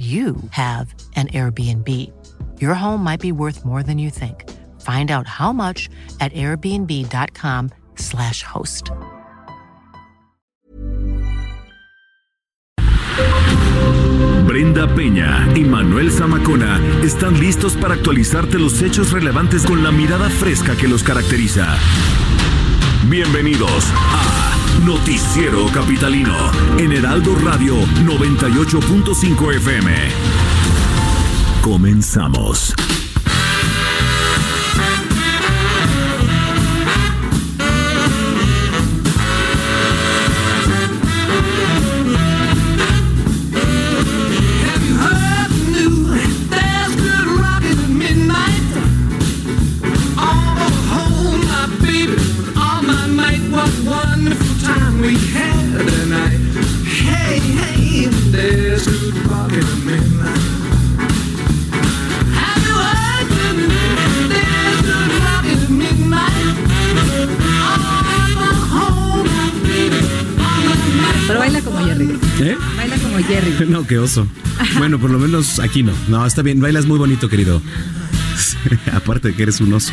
you have an Airbnb. Your home might be worth more than you think. Find out how much at airbnb.com/slash host. Brenda Peña y Manuel Zamacona están listos para actualizarte los hechos relevantes con la mirada fresca que los caracteriza. Bienvenidos a Noticiero Capitalino en Heraldo Radio 98.5 FM. Comenzamos. ¿Eh? Baila como Jerry. No, qué oso. Bueno, por lo menos aquí no. No, está bien. Bailas muy bonito, querido. Aparte de que eres un oso.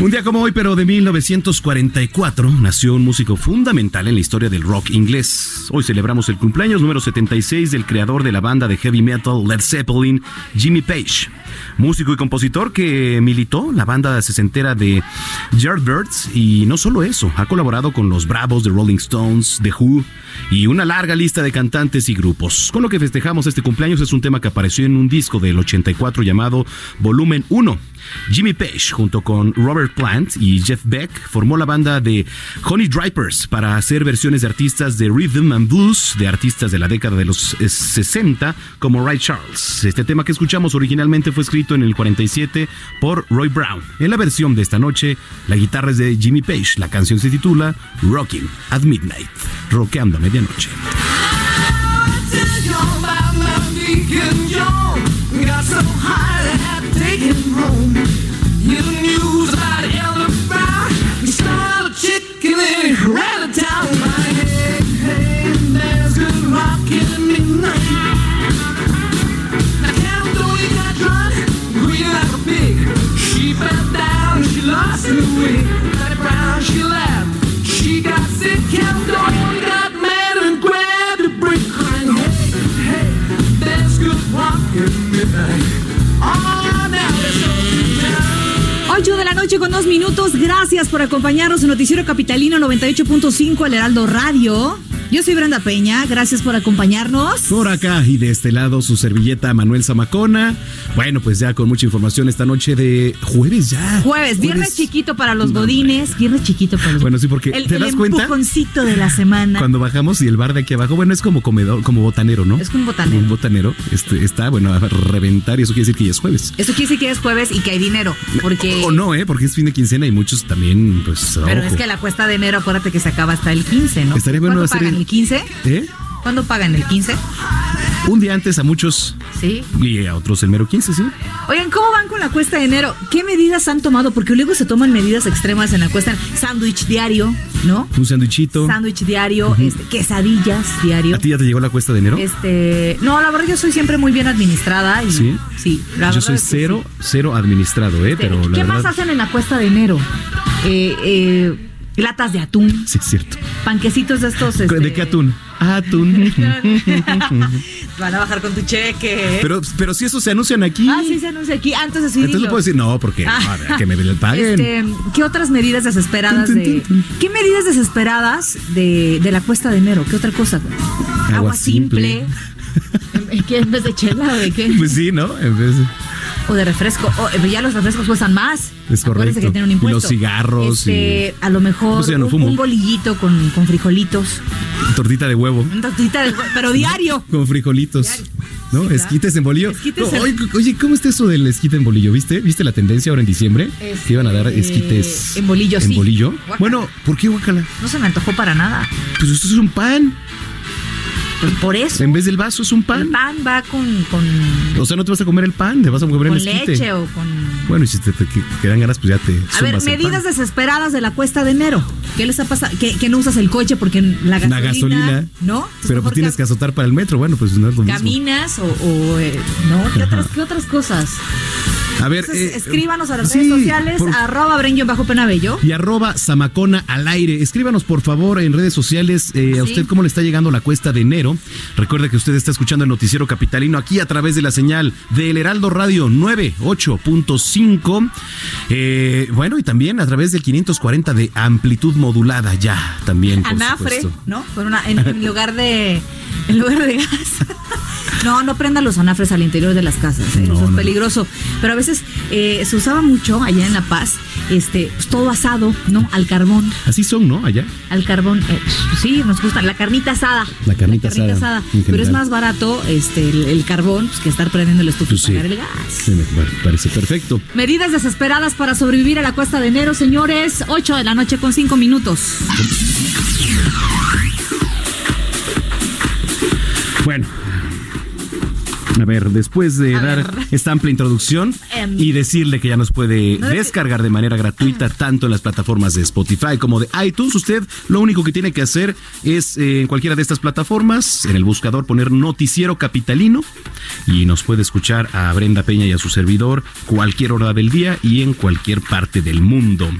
Un día como hoy, pero de 1944, nació un músico fundamental en la historia del rock inglés. Hoy celebramos el cumpleaños número 76 del creador de la banda de heavy metal Led Zeppelin, Jimmy Page. Músico y compositor que militó la banda sesentera de Yardbirds y no solo eso, ha colaborado con los Bravos de Rolling Stones, The Who y una larga lista de cantantes y grupos. Con lo que festejamos este cumpleaños es un tema que apareció en un disco del 84 llamado Volumen 1. Jimmy Page, junto con Robert Plant y Jeff Beck, formó la banda de Honey Dripers para hacer versiones de artistas de rhythm and blues, de artistas de la década de los eh, 60, como Ray Charles. Este tema que escuchamos originalmente fue escrito en el 47 por Roy Brown. En la versión de esta noche, la guitarra es de Jimmy Page. La canción se titula Rocking at Midnight, rockeando a medianoche. She lost her wig. Patty Brown, she laughed. She got sick, Caledonia got mad and grabbed a brick, crying, hey, hey, there's good rockin' at midnight. Oh, now let's go to town. 8 de la noche con dos minutos. Gracias por acompañarnos en Noticiero Capitalino 98.5 El Heraldo Radio. Yo soy Brenda Peña. Gracias por acompañarnos. Por acá y de este lado su servilleta Manuel Zamacona. Bueno, pues ya con mucha información esta noche de jueves ya. Jueves, viernes chiquito para los No, godines. Viernes chiquito para los Bueno, sí, porque el, ¿te el das cuenta? empujoncito de la semana. Cuando bajamos y el bar de aquí abajo, bueno, es como comedor, como botanero, ¿no? Es como un botanero. Un botanero. Este, está, bueno, a reventar y eso quiere decir que ya es jueves. Eso quiere decir que es jueves y que hay dinero. Porque. O, o no, ¿eh? Porque es fin de quincena y muchos también, pues, Pero ojo. es que la cuesta de enero, acuérdate que se acaba hasta el 15, ¿no? Estaría bueno ¿Cuándo hacer? El- ¿El 15? ¿Eh? ¿Cuándo pagan? ¿El 15? Un día antes a muchos Sí. y a otros el mero 15, ¿sí? Oigan, ¿cómo van con la cuesta de enero? ¿Qué medidas han tomado? Porque luego se toman medidas extremas en la cuesta. Sándwich diario, ¿no? Un sándwichito. Sándwich diario, este, quesadillas diario. ¿A ti ya te llegó la cuesta de enero? Este, no, la verdad yo soy siempre muy bien administrada y ¿Sí? sí, la Yo soy cero, sí. cero administrado, ¿eh? Pero la ¿Qué verdad, más hacen en la cuesta de enero? Eh, eh, latas de atún, Sí, es cierto. panquecitos de estos. ¿De este, qué atún? Atún. Van a bajar con tu cheque. pero, pero si eso se anuncian aquí. ah, sí se anuncia aquí. Antes de Entonces decidirlo. no puedo decir, no, porque Ah. no, a ver, que me paguen. Este, ¿Qué otras medidas desesperadas Tun, tun, de. tun, tun. ¿Qué medidas desesperadas de, de la cuesta de enero? ¿Qué otra cosa? Agua simple. ¿En- ¿Qué en vez de chela o de qué? Pues sí, ¿no? En vez de- O de refresco. O, eh, ya los refrescos cuestan más. Es correcto. que tienen un Y impuesto. los cigarros Este, y- A lo mejor Pues no un, bolillito con, con frijolitos. Tortita de huevo. Tortita de hue- pero diario. Con frijolitos. ¿No? Sí, Esquites en bolillo. Esquites No, en- oye, oye, ¿cómo está eso del esquite en bolillo? ¿Viste? ¿Viste la tendencia ahora en diciembre? Este, Que iban a dar esquites en bolillo, en sí. bolillo. Bueno, ¿por qué guacala? No se me antojó para nada. Pues esto es un pan. Pues por eso. En vez del vaso es un El pan. pan va con, con, O sea, no te vas a comer el pan, te vas a comer con el esquite. leche o con. Bueno, y si te, te- que- te dan ganas, pues ya te A ver, medidas pan. desesperadas de la cuesta de enero. ¿Qué les ha pasado? ¿Que, que no usas el coche porque la gasolina. La gasolina. ¿No? Entonces, Pero pues tienes que azotar para el metro. Bueno, pues no es lo mismo. Caminas o. o, eh, ¿No? ¿Qué otras, ¿Qué otras cosas? A ver, Entonces, eh, escríbanos a las sí, redes sociales, por- arroba brenguión bajo penabello. y arroba Samacona al aire. Escríbanos por favor en redes sociales eh, a usted cómo le está llegando la cuesta de enero. Recuerde que usted está escuchando el noticiero capitalino aquí a través de la señal del Heraldo Radio 98.5. Eh, bueno, y también a través del 540 de amplitud modulada ya también. Por Anafre, supuesto. ¿no? Con una, en, en lugar de. En lugar de gas. No, no prendan los anafres al interior de las casas, ¿eh? No, eso es no, peligroso. Pero a veces eh, se usaba mucho allá en La Paz, este, pues, todo asado, ¿no? Al carbón. Así son, ¿no? Allá. Al carbón, eh, sí, nos gusta la carnita asada. La carnita asada, en Pero es más barato este, el, el carbón pues, que estar prendiendo el estufa Pues y sí. pagar el gas. Sí, me bueno, parece perfecto. Medidas desesperadas para sobrevivir a la cuesta de enero, señores. 8 de la noche con 5 minutos. Bueno. A ver, después de A dar ver. esta amplia introducción Em. y decirle que ya nos puede No, descargar de manera gratuita tanto en las plataformas de Spotify como de iTunes, usted lo único que tiene que hacer es eh, en cualquiera de estas plataformas, en el buscador poner Noticiero Capitalino y nos puede escuchar a Brenda Peña y a su servidor cualquier hora del día y en cualquier parte del mundo.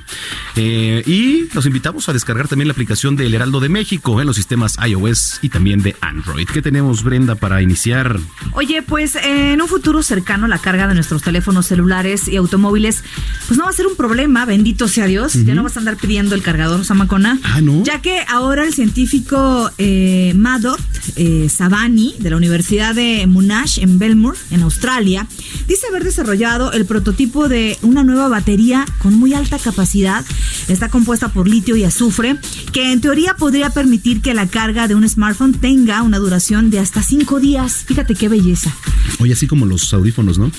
Eh, y los invitamos a descargar también la aplicación del Heraldo de México en los sistemas iOS y también de Android. ¿Qué tenemos, Brenda, para iniciar? Oye, pues en un futuro cercano la carga de nuestros teléfonos celulares y automóviles, pues no va a ser un problema, bendito sea Dios. Ya no vas a andar pidiendo el cargador Samacona. Ah, ¿no? Ya que ahora el científico eh, Madot eh, Savani de la Universidad de Monash en Belmore, en Australia, dice haber desarrollado el prototipo de una nueva batería con muy alta capacidad. Está compuesta por litio y azufre, que en teoría podría permitir que la carga de un smartphone tenga una duración de hasta cinco días. Fíjate qué belleza. Oye, así como los audífonos, ¿no?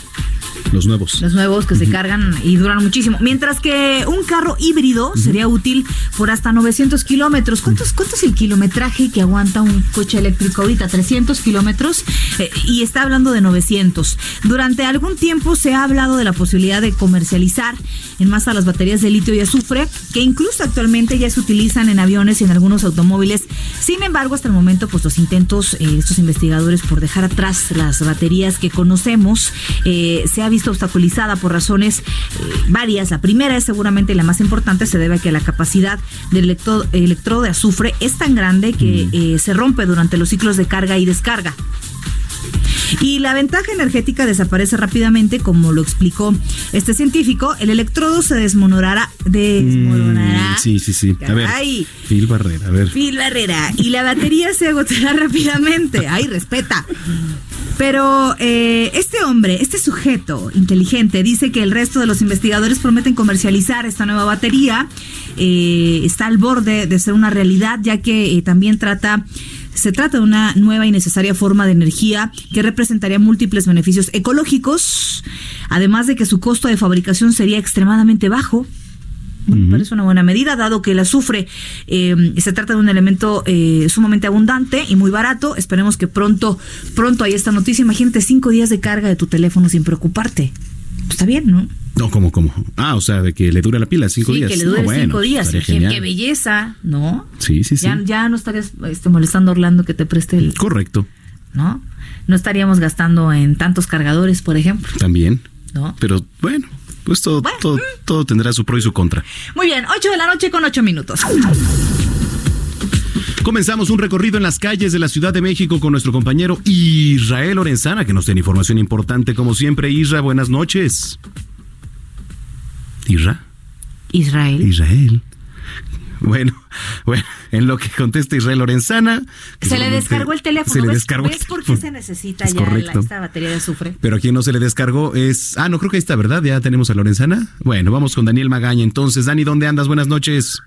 Los nuevos. Los nuevos que se cargan y duran muchísimo. Mientras que un carro híbrido sería útil por hasta 900 kilómetros. ¿Cuántos, ¿Cuánto es el kilometraje que aguanta un coche eléctrico ahorita? ¿300 kilómetros? Eh, y está hablando de 900. Durante algún tiempo se ha hablado de la posibilidad de comercializar en masa las baterías de litio y azufre, que incluso actualmente ya se utilizan en aviones y en algunos automóviles. Sin embargo, hasta el momento, pues los intentos, eh, estos investigadores, por dejar atrás las baterías que conocemos, eh, se ha visto obstaculizada por razones eh, varias. La primera es seguramente la más importante, se debe a que la capacidad del electro- electrodo de azufre es tan grande que eh, se rompe durante los ciclos de carga y descarga. Y la ventaja energética desaparece rápidamente, como lo explicó este científico. El electrodo se desmonorará. Desmoronará. Mm, sí, sí, sí. A ver. Phil Barrera, a ver. Phil Barrera. Y la batería se agotará rápidamente. Ay, respeta. Pero eh, este hombre, este sujeto inteligente, dice que el resto de los investigadores prometen comercializar esta nueva batería. Eh, está al borde de ser una realidad, ya que eh, también trata. Se trata de una nueva y necesaria forma de energía que representaría múltiples beneficios ecológicos, además de que su costo de fabricación sería extremadamente bajo. Me parece una buena medida, dado que el azufre eh, se trata de un elemento eh, sumamente abundante y muy barato. Esperemos que pronto, pronto haya esta noticia. Imagínate cinco días de carga de tu teléfono sin preocuparte. Está bien, ¿no? No, ¿cómo, cómo? Ah, o sea, de que le dura la pila cinco sí, días. que le No, dure bueno, cinco días. estaría Qué, genial. qué belleza, ¿no? Sí, sí, sí. Ya, ya no estarías este, molestando a Orlando que te preste el, Correcto, ¿no? No estaríamos gastando en tantos cargadores, por ejemplo, también. ¿no? Pero bueno, pues todo, Bueno. todo, todo tendrá su pro y su contra. Muy bien, 8 de la noche con 8 minutos. Comenzamos un recorrido en las calles de la Ciudad de México con nuestro compañero Israel Lorenzana, que nos tiene información importante como siempre. Isra, buenas noches. Isra, Israel. Israel. Bueno, bueno, en lo que contesta Israel Lorenzana. Se le descargó el teléfono. Se le ¿Ves- descargó el ¿Ves por qué se necesita Es ya la- esta batería de azufre? Pero a quien no se le descargó es. Ah, no, creo que ahí está, ¿verdad? Ya tenemos a Lorenzana. Bueno, vamos con Daniel Magaña. Entonces, Dani, ¿dónde andas? Buenas noches.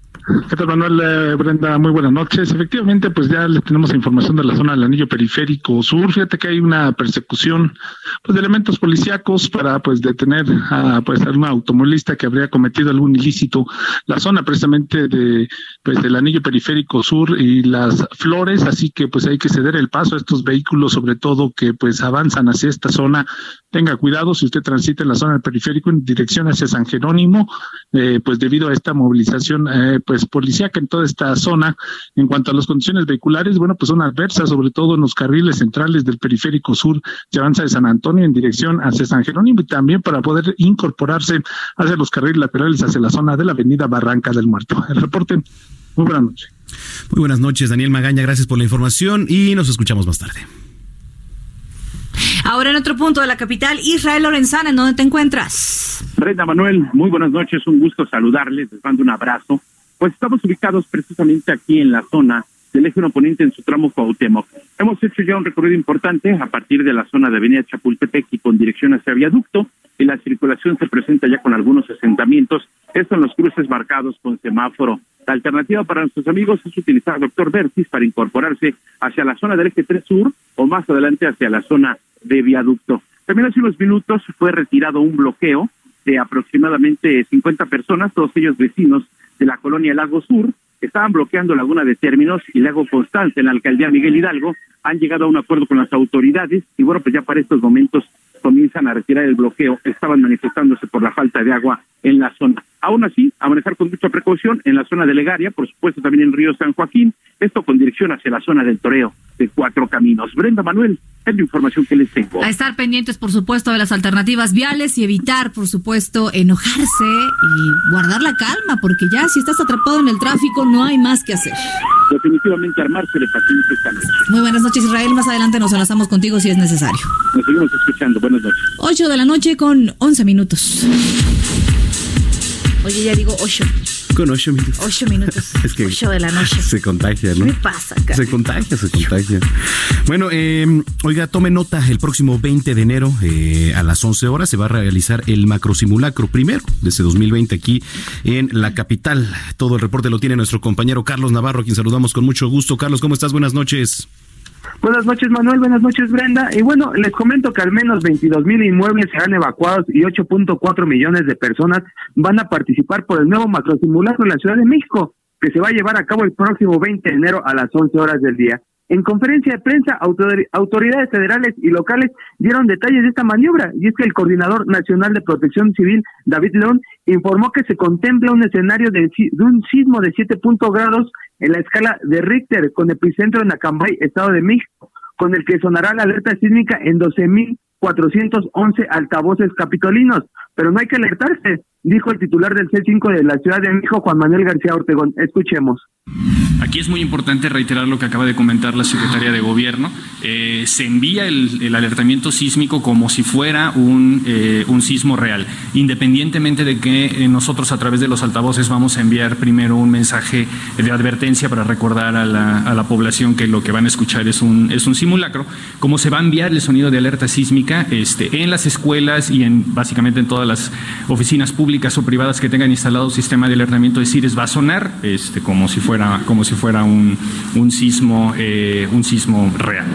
¿Qué tal, Manuel? Eh, Brenda, muy buenas noches. Efectivamente, pues ya les tenemos información de la zona del anillo periférico sur. Fíjate que hay una persecución pues, de elementos policíacos para pues detener a pues a un automovilista que habría cometido algún ilícito. La zona precisamente de pues del anillo periférico sur y las flores, así que pues hay que ceder el paso a estos vehículos, sobre todo que pues avanzan hacia esta zona. Tenga cuidado si usted transita en la zona del periférico en dirección hacia San Jerónimo, eh, pues debido a esta movilización eh, pues policíaca en toda esta zona. En cuanto a las condiciones vehiculares, bueno, pues son adversas, sobre todo en los carriles centrales del periférico sur, que avanza de San Antonio en dirección hacia San Jerónimo y también para poder incorporarse hacia los carriles laterales hacia la zona de la avenida Barranca del Muerto. El reporte, muy buenas noches. Muy buenas noches, Daniel Magaña. Gracias por la información y nos escuchamos más tarde. Ahora en otro punto de la capital, Israel Lorenzana, ¿en dónde te encuentras? Brenda Manuel, muy buenas noches, un gusto saludarles, les mando un abrazo. Pues estamos ubicados precisamente aquí en la zona del eje oponente en su tramo Cuauhtémoc. Hemos hecho ya un recorrido importante a partir de la zona de Avenida Chapultepec y con dirección hacia Viaducto y la circulación se presenta ya con algunos asentamientos. Esto en los cruces marcados con semáforo. La alternativa para nuestros amigos es utilizar Doctor Vertis para incorporarse hacia la zona del eje 3 sur o más adelante hacia la zona de Viaducto. También hace unos minutos fue retirado un bloqueo de aproximadamente 50 personas, todos ellos vecinos de la colonia Lago Sur, que estaban bloqueando Laguna de Términos y Lago Constante en la alcaldía Miguel Hidalgo, han llegado a un acuerdo con las autoridades y bueno, pues ya para estos momentos comienzan a retirar el bloqueo, estaban manifestándose por la falta de agua en la zona. Aún así, a manejar con mucha precaución en la zona de Legaria, por supuesto también en Río San Joaquín, esto con dirección hacia la zona del Toreo de Cuatro Caminos. Brenda Manuel, es la información que les tengo. A estar pendientes, por supuesto, de las alternativas viales y evitar, por supuesto, enojarse y guardar la calma, porque ya si estás atrapado en el tráfico no hay más que hacer. Definitivamente armarse de paciencia esta noche. Muy buenas noches, Israel. Más adelante nos enlazamos contigo si es necesario. Nos seguimos escuchando. Buenas noches. 8 de la noche con 11 minutos. Oye, ya digo 8. Con ocho minutos. 8 minutos. Es que 8 de la noche. Se contagia, ¿Qué ¿no? me pasa, cara? Se contagia, se contagia. Bueno, eh, oiga, tome nota, el próximo 20 de enero eh, a las 11 horas se va a realizar el macrosimulacro primero de este 2020 aquí en la capital. Todo el reporte lo tiene nuestro compañero Carlos Navarro, a quien saludamos con mucho gusto. Carlos, ¿cómo estás? Buenas noches. Buenas noches, Manuel. Buenas noches, Brenda. Y bueno, les comento que al menos 22 mil inmuebles serán evacuados y 8.4 millones de personas van a participar por el nuevo macrosimulacro en la Ciudad de México, que se va a llevar a cabo el próximo 20 de enero a las 11 horas del día. En conferencia de prensa, autor- autoridades federales y locales dieron detalles de esta maniobra, y es que el Coordinador Nacional de Protección Civil, David León, informó que se contempla un escenario de, un sismo de 7 punto grados en la escala de Richter, con epicentro en Acambay, Estado de México, con el que sonará la alerta sísmica en 12.411 altavoces capitolinos. Pero no hay que alertarse, dijo el titular del C5 de la Ciudad de México, Juan Manuel García Ortegón. Escuchemos. Aquí es muy importante reiterar lo que acaba de comentar la Secretaría de Gobierno. Eh, se envía el, el alertamiento sísmico como si fuera un, eh, un sismo real, independientemente de que eh, nosotros a través de los altavoces vamos a enviar primero un mensaje de advertencia para recordar a la, a la población que lo que van a escuchar es un, es un simulacro. Como se va a enviar el sonido de alerta sísmica este, en las escuelas y en básicamente en todas las oficinas públicas o privadas que tengan instalado sistema de alertamiento de CIRES va a sonar este, como si fuera, como si fuera un, un sismo, eh, un sismo real.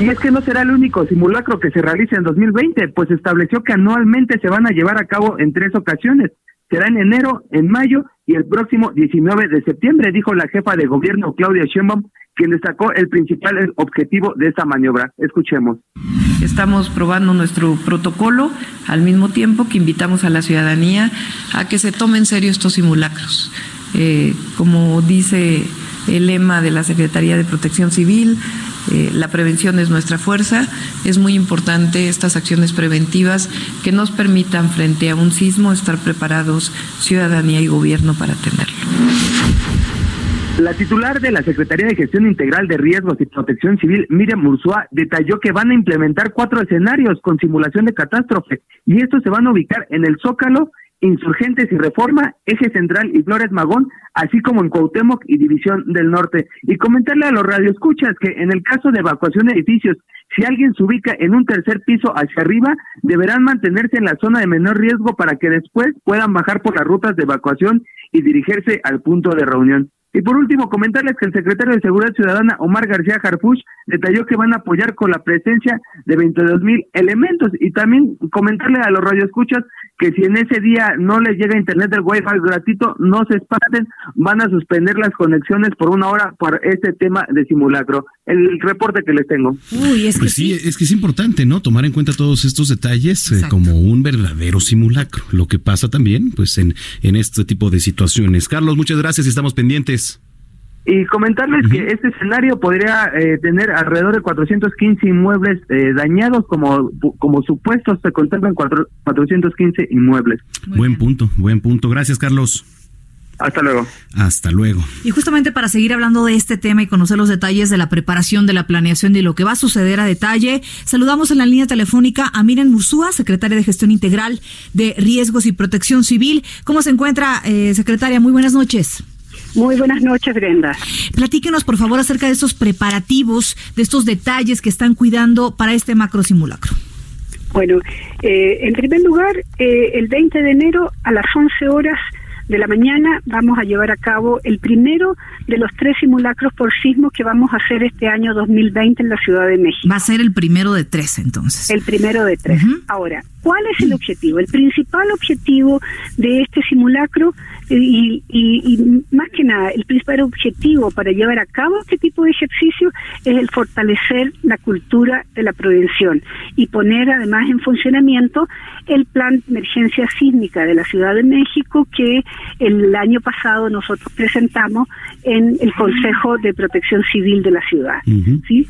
Y es que no será el único simulacro que se realice en 2020, pues estableció que anualmente se van a llevar a cabo en tres ocasiones. Será en enero, en mayo y el próximo 19 de septiembre, dijo la jefa de gobierno Claudia Sheinbaum, quien destacó el principal objetivo de esta maniobra. Escuchemos. Estamos probando nuestro protocolo al mismo tiempo que invitamos a la ciudadanía a que se tomen en serio estos simulacros. Eh, como dice el lema de la Secretaría de Protección Civil, eh, la prevención es nuestra fuerza. Es muy importante estas acciones preventivas que nos permitan frente a un sismo estar preparados ciudadanía y gobierno para atenderlo. La titular de la Secretaría de Gestión Integral de Riesgos y Protección Civil, Miriam Ursúa, detalló que van a implementar cuatro escenarios con simulación de catástrofe y estos se van a ubicar en el Zócalo, Insurgentes y Reforma, Eje Central y Flores Magón, así como en Cuauhtémoc y División del Norte. Y comentarle a los radioescuchas que en el caso de evacuación de edificios, si alguien se ubica en un tercer piso hacia arriba, deberán mantenerse en la zona de menor riesgo para que después puedan bajar por las rutas de evacuación y dirigirse al punto de reunión. Y por último, comentarles que el secretario de Seguridad Ciudadana, Omar García Harfuch, detalló que van a apoyar con la presencia de 22 mil elementos. Y también comentarle a los radioescuchas que si en ese día no les llega internet del Wi-Fi gratuito, no se espanten, van a suspender las conexiones por una hora por este tema de simulacro. El reporte que les tengo. Uy, es que Pues sí, sí. es que es importante, ¿no? Tomar en cuenta todos estos detalles eh, como un verdadero simulacro. Lo que pasa también, pues, en, en este tipo de situaciones. Carlos, muchas gracias y estamos pendientes. Y comentarles que este escenario podría eh, tener alrededor de 415 inmuebles eh, dañados, como, como supuestos se contemplan cuatro- 415 inmuebles. Muy buen bien. punto, buen punto. Gracias, Carlos. Hasta luego. Hasta luego. Y justamente para seguir hablando de este tema y conocer los detalles de la preparación, de la planeación de lo que va a suceder a detalle, saludamos en la línea telefónica a Miren Mursúa, secretaria de Gestión Integral de Riesgos y Protección Civil. ¿Cómo se encuentra, eh, secretaria? Muy buenas noches. Muy buenas noches, Brenda. Platíquenos, por favor, acerca de estos preparativos, de estos detalles que están cuidando para este macro simulacro. Bueno, eh, en primer lugar, eh, el 20 de enero a las 11 horas de la mañana vamos a llevar a cabo el primero de los tres simulacros por sismo que vamos a hacer este año 2020 en la Ciudad de México. Va a ser el primero de tres, entonces. El primero de tres. Ahora, ¿cuál es el objetivo? El principal objetivo de este simulacro eh, y, y- y más que nada, el principal objetivo para llevar a cabo este tipo de ejercicio es el fortalecer la cultura de la prevención y poner además en funcionamiento el plan de emergencia sísmica de la Ciudad de México que el año pasado nosotros presentamos en el Consejo de Protección Civil de la ciudad. ¿sí?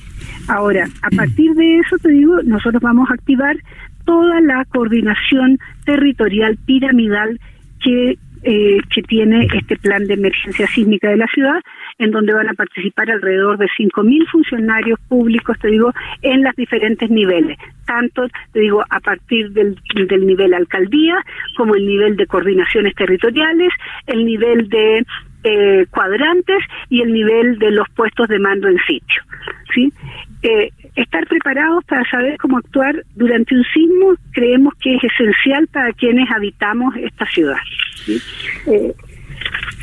Ahora, a partir de eso, te digo, nosotros vamos a activar toda la coordinación territorial piramidal que, eh, que tiene este plan de emergencia sísmica de la ciudad, en donde van a participar alrededor de 5.000 funcionarios públicos, te digo, en los diferentes niveles, tanto, te digo, a partir del, del nivel alcaldía, como el nivel de coordinaciones territoriales, el nivel de eh, cuadrantes y el nivel de los puestos de mando en sitio. ¿sí? Eh, estar preparados para saber cómo actuar durante un sismo creemos que es esencial para quienes habitamos esta ciudad.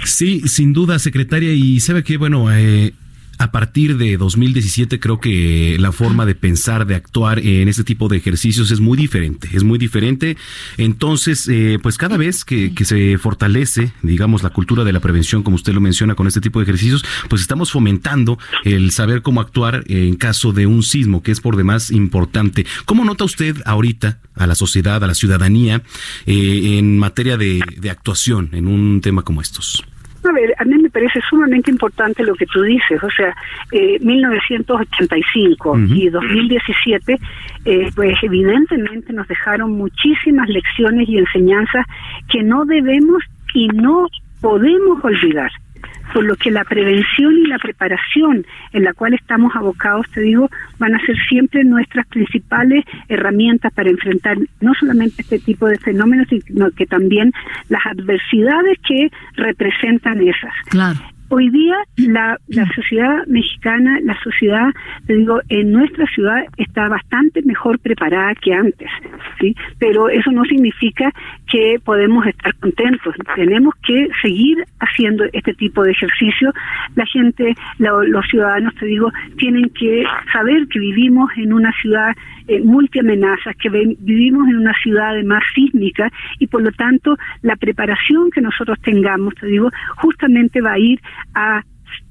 ¿sí? Sin duda, secretaria. Y sabe que, bueno, eh, a partir de 2017 creo que la forma de pensar, de actuar en este tipo de ejercicios es muy diferente, es muy diferente. Entonces, eh, pues cada vez que, que se fortalece, digamos, la cultura de la prevención, como usted lo menciona con este tipo de ejercicios, pues estamos fomentando el saber cómo actuar en caso de un sismo, que es por demás importante. ¿Cómo nota usted ahorita a la sociedad, a la ciudadanía, eh, en materia de, de actuación en un tema como estos? A ver, a mí me parece sumamente importante lo que tú dices, o sea, eh, 1985 Ujú. y 2017, eh, pues evidentemente nos dejaron muchísimas lecciones y enseñanzas que no debemos y no podemos olvidar. Por lo que la prevención y la preparación en la cual estamos abocados, te digo, van a ser siempre nuestras principales herramientas para enfrentar no solamente este tipo de fenómenos, sino que también las adversidades que representan esas. Claro. Hoy día la, la sociedad mexicana, la sociedad, te digo, en nuestra ciudad está bastante mejor preparada que antes, ¿sí? Pero eso no significa que podemos estar contentos. Tenemos que seguir haciendo este tipo de ejercicio. La gente, lo- los ciudadanos, te digo, tienen que saber que vivimos en una ciudad eh, multiamenazas, que vivimos en una ciudad además sísmica y por lo tanto la preparación que nosotros tengamos, te digo, justamente va a ir a,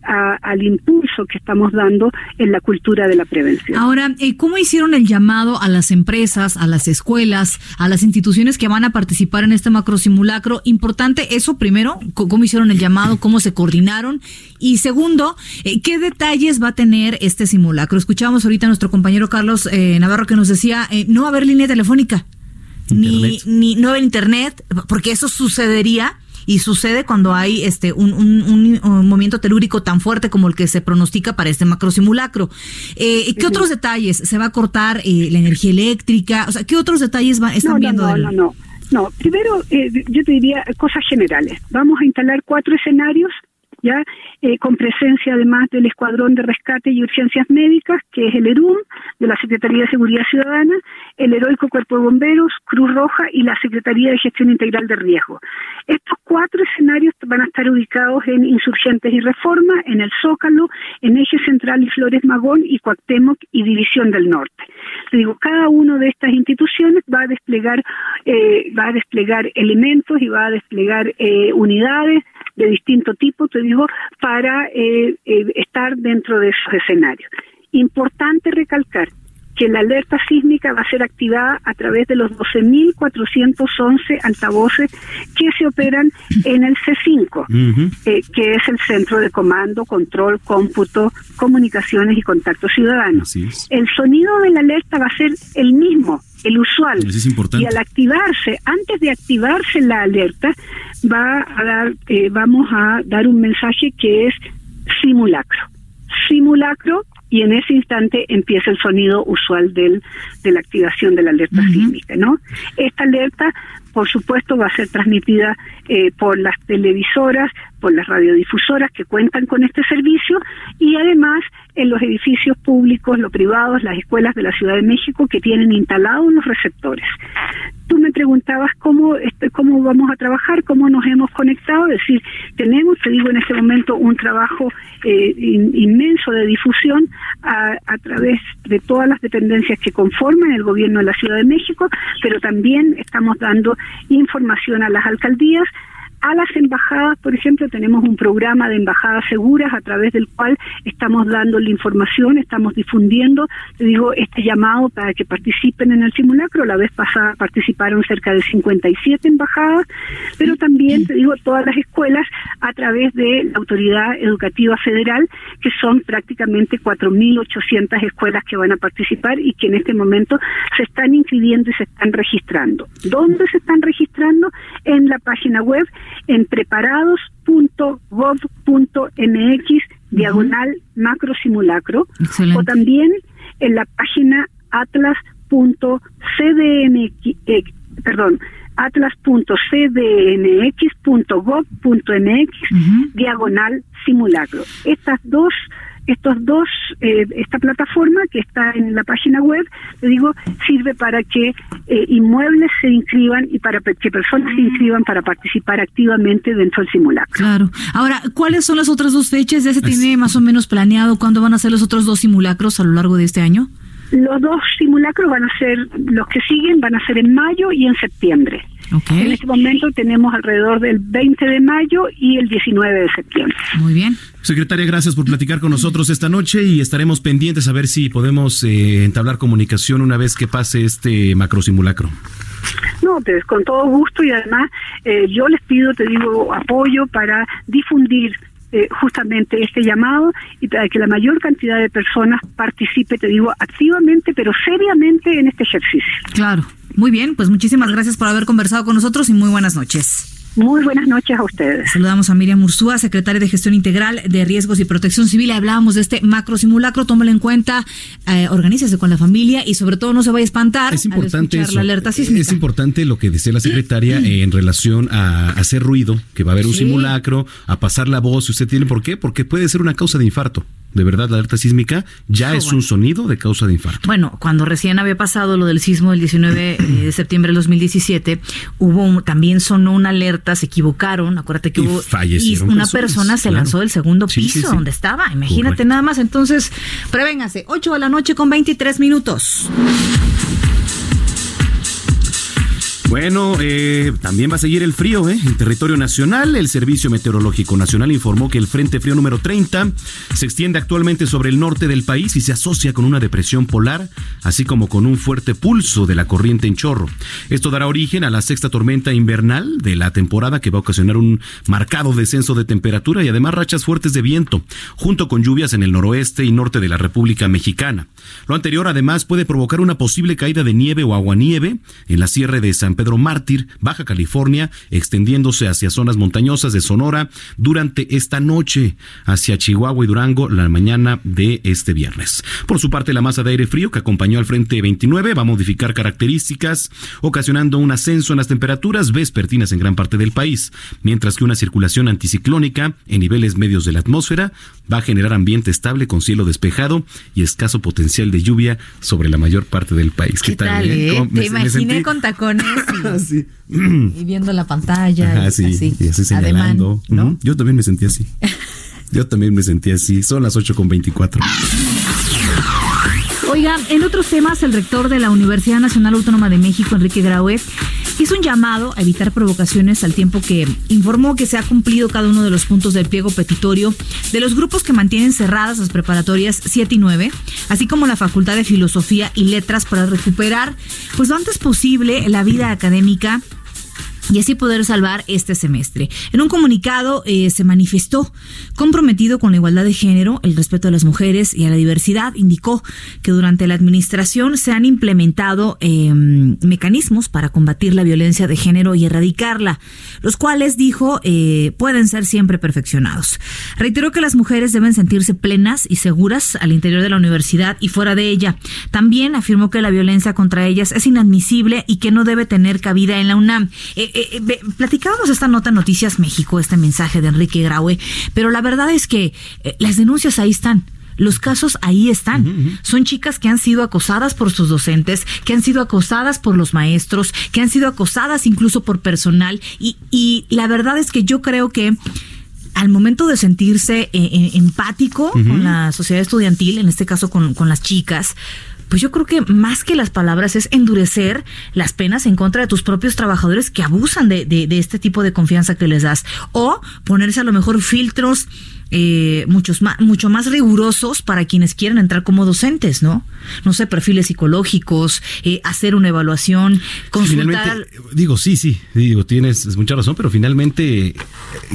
a- al impulso que estamos dando en la cultura de la prevención. Ahora, eh, ¿cómo hicieron el llamado a las empresas, a las escuelas, a las instituciones que van a participar en este macro simulacro? Importante eso primero, ¿cómo hicieron el llamado? ¿Cómo se coordinaron? Y segundo, eh, ¿qué detalles va a tener este simulacro? Escuchábamos ahorita a nuestro compañero Carlos eh, Navarro que nos decía, eh, no va a haber línea telefónica, ni, Internet. ni no va a haber internet, porque eso sucedería y sucede cuando hay este un, un, un- un movimiento telúrico tan fuerte como el que se pronostica para este macro simulacro. Eh, ¿Qué otros detalles? ¿Se va a cortar eh, la energía eléctrica? O sea, ¿qué otros detalles va- están no, no, viendo? no, del- no, no. No, primero eh, yo te diría cosas generales. Vamos a instalar cuatro escenarios ya eh, con presencia además del Escuadrón de Rescate y Urgencias Médicas, que es el ERUM, de la Secretaría de Seguridad Ciudadana, el Heroico Cuerpo de Bomberos, Cruz Roja y la Secretaría de Gestión Integral de Riesgo. Estos cuatro escenarios van a estar ubicados en Insurgentes y Reforma, en el Zócalo, en Eje Central y Flores Magón y Cuauhtémoc y División del Norte. Te digo, cada una de estas instituciones va a desplegar, eh, va a desplegar elementos y va a desplegar eh, unidades de distinto tipo, te digo, para eh, eh, estar dentro de esos escenarios. Importante recalcar que la alerta sísmica va a ser activada a través de los 12.411 altavoces que se operan en el C5, eh, que es el Centro de Comando, Control, Cómputo, Comunicaciones y Contacto Ciudadano. El sonido de la alerta va a ser el mismo, el usual. Y al activarse, antes de activarse la alerta, va a dar, eh, vamos a dar un mensaje que es simulacro. Simulacro y en ese instante empieza el sonido usual del, de la activación de la alerta sísmica, ¿no? Esta alerta, por supuesto, va a ser transmitida eh, por las televisoras, por las radiodifusoras que cuentan con este servicio y además en los edificios públicos, los privados, las escuelas de la Ciudad de México que tienen instalados los receptores. Tú me preguntabas cómo, este, cómo vamos a trabajar, cómo nos hemos conectado, es decir, tenemos, te digo en este momento, un trabajo eh, inmenso de difusión a, a través de todas las dependencias que conforman el gobierno de la Ciudad de México, pero también estamos dando información a las alcaldías, a las embajadas, por ejemplo, tenemos un programa de embajadas seguras a través del cual estamos dando la información, estamos difundiendo, te digo, este llamado para que participen en el simulacro. La vez pasada participaron cerca de 57 embajadas, pero también, te digo, todas las escuelas a través de la Autoridad Educativa Federal, que son prácticamente 4.800 escuelas que van a participar y que en este momento se están inscribiendo y se están registrando. ¿Dónde se están registrando? En la página web en preparados.gov.mx diagonal macro simulacro o también en la página atlas.cdmx eh, perdón atlas.cdmx.gov.mx diagonal simulacro. Estas dos estos dos, eh, esta plataforma que está en la página web, te digo, sirve para que eh, inmuebles se inscriban y para que personas se inscriban para participar activamente dentro del simulacro. Claro. Ahora, ¿cuáles son las otras dos fechas? ¿Ya se tiene más o menos planeado cuándo van a ser los otros dos simulacros a lo largo de este año? Los dos simulacros van a ser, los que siguen van a ser en mayo y en septiembre. En este momento tenemos alrededor del 20 de mayo y el 19 de septiembre. Muy bien. Secretaria, gracias por platicar con nosotros esta noche y estaremos pendientes a ver si podemos eh, entablar comunicación una vez que pase este macro simulacro. No, pues con todo gusto y además eh, yo les pido, te digo, apoyo para difundir eh, justamente este llamado y para que la mayor cantidad de personas participe, te digo, activamente, pero seriamente en este ejercicio. Claro, muy bien, pues muchísimas gracias por haber conversado con nosotros y muy buenas noches. Muy buenas noches a ustedes. Saludamos a Miriam Ursúa, secretaria de Gestión Integral de Riesgos y Protección Civil. Hablábamos de este macro simulacro, tómalo en cuenta, eh, organícese con la familia y sobre todo no se vaya a espantar es importante la alerta sísmica. Es importante lo que decía la secretaria en relación a hacer ruido, que va a haber un simulacro, a pasar la voz, si usted tiene por qué, porque puede ser una causa de infarto de verdad la alerta sísmica ya es un sonido de causa de infarto. Bueno, cuando recién había pasado lo del sismo del 19 de septiembre del 2017, hubo también sonó una alerta, se equivocaron, acuérdate que hubo y una persona se lanzó del segundo piso donde estaba, imagínate nada más, entonces prevéngase, 8 de la noche con 23 minutos. Bueno, eh, también va a seguir el frío ¿eh? en territorio nacional. El Servicio Meteorológico Nacional informó que el Frente Frío número 30 se extiende actualmente sobre el norte del país y se asocia con una depresión polar, así como con un fuerte pulso de la corriente en chorro. Esto dará origen a la sexta tormenta invernal de la temporada que va a ocasionar un marcado descenso de temperatura y además rachas fuertes de viento, junto con lluvias en el noroeste y norte de la República Mexicana. Lo anterior además puede provocar una posible caída de nieve o aguanieve en la sierra de San Pedro Mártir, Baja California, extendiéndose hacia zonas montañosas de Sonora durante esta noche, hacia Chihuahua y Durango la mañana de este viernes. Por su parte, la masa de aire frío que acompañó al frente 29 va a modificar características, ocasionando un ascenso en las temperaturas vespertinas en gran parte del país, mientras que una circulación anticiclónica en niveles medios de la atmósfera va a generar ambiente estable con cielo despejado y escaso potencial de lluvia sobre la mayor parte del país. ¿Qué, tal? eh? ¿Cómo- Te me- me imaginé sentí- con tacones y, viendo la pantalla. Ajá, y sí, así, y así ademán, señalando. ¿no? Yo también me sentí así. Yo también me sentí así. Son las 8 con 24. Oigan, en otros temas, el rector de la Universidad Nacional Autónoma de México, Enrique Graue, hizo un llamado a evitar provocaciones al tiempo que informó que se ha cumplido cada uno de los puntos del pliego petitorio de los grupos que mantienen cerradas las preparatorias 7 y 9, así como la Facultad de Filosofía y Letras para recuperar, pues lo antes posible, la vida académica y así poder salvar este semestre. En un comunicado eh, se manifestó comprometido con la igualdad de género, el respeto a las mujeres y a la diversidad. Indicó que durante la administración se han implementado eh, mecanismos para combatir la violencia de género y erradicarla, los cuales, dijo, eh, pueden ser siempre perfeccionados. Reiteró que las mujeres deben sentirse plenas y seguras al interior de la universidad y fuera de ella. También afirmó que la violencia contra ellas es inadmisible y que no debe tener cabida en la UNAM. Eh, eh, platicábamos esta nota en Noticias México, este mensaje de Enrique Graue, pero la verdad es que eh, las denuncias ahí están. Los casos ahí están. Son chicas que han sido acosadas por sus docentes, que han sido acosadas por los maestros, que han sido acosadas incluso por personal. Y, y la verdad es que yo creo que al momento de sentirse eh, eh, empático con la sociedad estudiantil, en este caso con, con las chicas, pues yo creo que más que las palabras es endurecer las penas en contra de tus propios trabajadores que abusan de, de- de este tipo de confianza que les das. O ponerse a lo mejor filtros eh, muchos más, mucho más rigurosos para quienes quieren entrar como docentes, ¿no? No sé, perfiles psicológicos, eh, hacer una evaluación, consultar... Finalmente, digo, sí, sí, digo, tienes mucha razón, pero finalmente eh,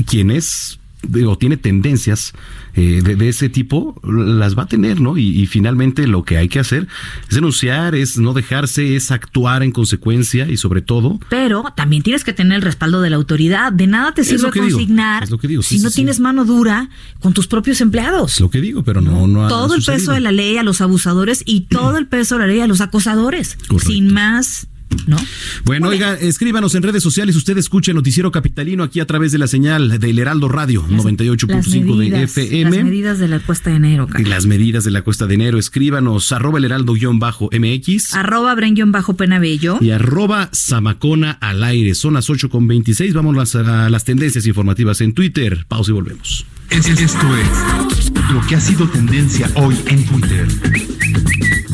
quien es, digo, tiene tendencias eh, de, de ese tipo, las va a tener, ¿no? Y, y finalmente lo que hay que hacer es denunciar, es no dejarse, es actuar en consecuencia y sobre todo Pero también tienes que tener el respaldo de la autoridad. De nada te sirve digo, consignar digo, sí, si sí, no sí. tienes mano dura con tus propios empleados. es lo que digo, pero no, no ha todo el peso de la ley a los abusadores y todo el peso de la ley a los acosadores. Correcto. Sin más, ¿no? Bueno, oiga, escríbanos en redes sociales. Usted escucha el Noticiero Capitalino aquí a través de la señal del Heraldo Radio Las 98.5 de FM. Las medidas de la cuesta de enero, cara. las medidas de la cuesta de enero. Escríbanos arroba el heraldo-mx Arroba Brenguión bajo penabello. y arroba Zamacona al aire. Son las 8 con 26. Vamos a las tendencias informativas en Twitter. Pausa y volvemos. Es- Esto es lo que ha sido tendencia hoy en Twitter.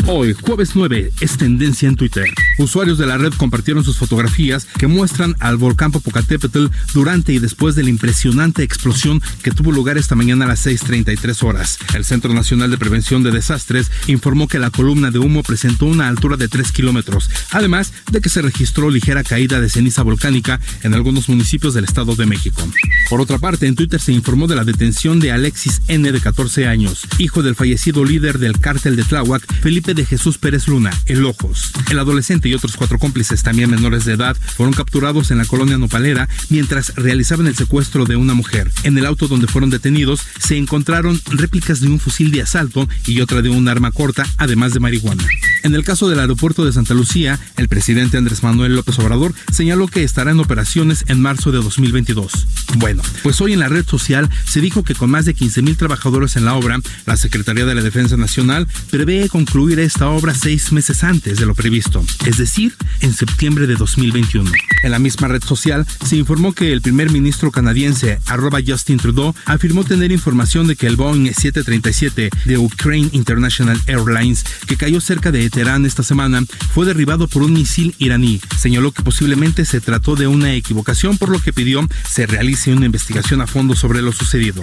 Hoy, jueves 9, es tendencia en Twitter. Usuarios de la red compartieron sus fotografías que muestran al volcán Popocatépetl durante y después de la impresionante explosión que tuvo lugar esta mañana a las 6:33 horas. El Centro Nacional de Prevención de Desastres informó que la columna de humo presentó una altura de 3 kilómetros, además de que se registró ligera caída de ceniza volcánica en algunos municipios del Estado de México. Por otra parte, en Twitter se informó de la detención de Alexis N. de 14 años, hijo del fallecido líder del cártel de Tláhuac, Felipe de Jesús Pérez Luna, el Ojos. El adolescente y otros cuatro cómplices, también menores de edad, fueron capturados en la colonia Nopalera mientras realizaban el secuestro de una mujer. En el auto donde fueron detenidos se encontraron réplicas de un fusil de asalto y otra de un arma corta, además de marihuana. En el caso del aeropuerto de Santa Lucía, el presidente Andrés Manuel López Obrador señaló que estará en operaciones en marzo de 2022. Bueno, pues hoy en la red social se dijo que con más de 15 mil trabajadores en la obra, la Secretaría de la Defensa Nacional prevé concluir esta obra seis meses antes de lo previsto, es decir, en septiembre de 2021. En la misma red social se informó que el primer ministro canadiense, arroba Justin Trudeau, afirmó tener información de que el Boeing 737 de Ukraine International Airlines, que cayó cerca de Teherán esta semana, fue derribado por un misil iraní. Señaló que posiblemente se trató de una equivocación, por lo que pidió se realice una investigación a fondo sobre lo sucedido.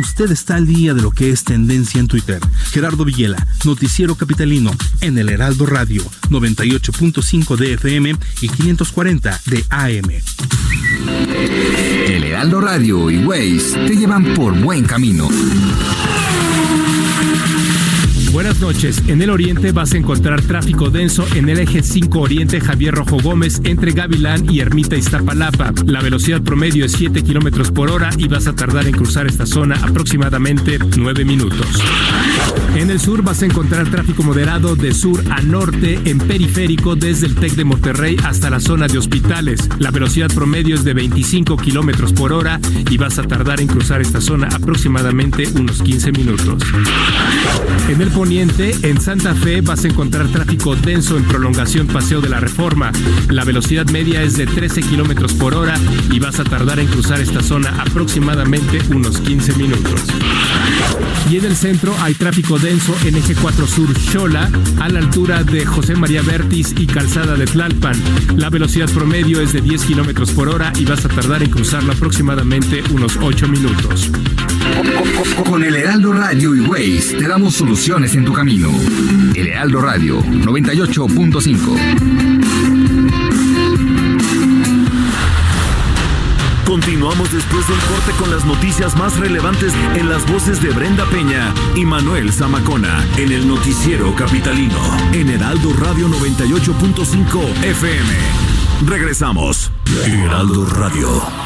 Usted está al día de lo que es tendencia en Twitter. Gerardo Villela, Noticiero Capitalino, en el Heraldo Radio, 98.5 de FM y 540 de AM. El Heraldo Radio y Waze te llevan por buen camino. Buenas noches. En el oriente vas a encontrar tráfico denso en el eje 5 Oriente Javier Rojo Gómez entre Gavilán y Ermita Iztapalapa. La velocidad promedio es 7 kilómetros por hora y vas a tardar en cruzar esta zona aproximadamente 9 minutos. En el sur vas a encontrar tráfico moderado de sur a norte en periférico desde el TEC de Monterrey hasta la zona de hospitales. La velocidad promedio es de 25 kilómetros por hora y vas a tardar en cruzar esta zona aproximadamente unos 15 minutos. En Santa Fe, vas a encontrar tráfico denso en prolongación Paseo de la Reforma. La velocidad media es de 13 kilómetros por hora y vas a tardar en cruzar esta zona aproximadamente unos 15 minutos. Y en el centro hay tráfico denso en eje 4 Sur Xola, a la altura de José María Vértiz y Calzada de Tlalpan. La velocidad promedio es de 10 kilómetros por hora y vas a tardar en cruzarlo aproximadamente unos 8 minutos. Con el Heraldo Radio y Waze te damos soluciones en tu camino. El Heraldo Radio 98.5. Continuamos después del corte con las noticias más relevantes en las voces de Brenda Peña y Manuel Zamacona en el noticiero capitalino en Heraldo Radio 98.5 FM. Regresamos. Heraldo Radio.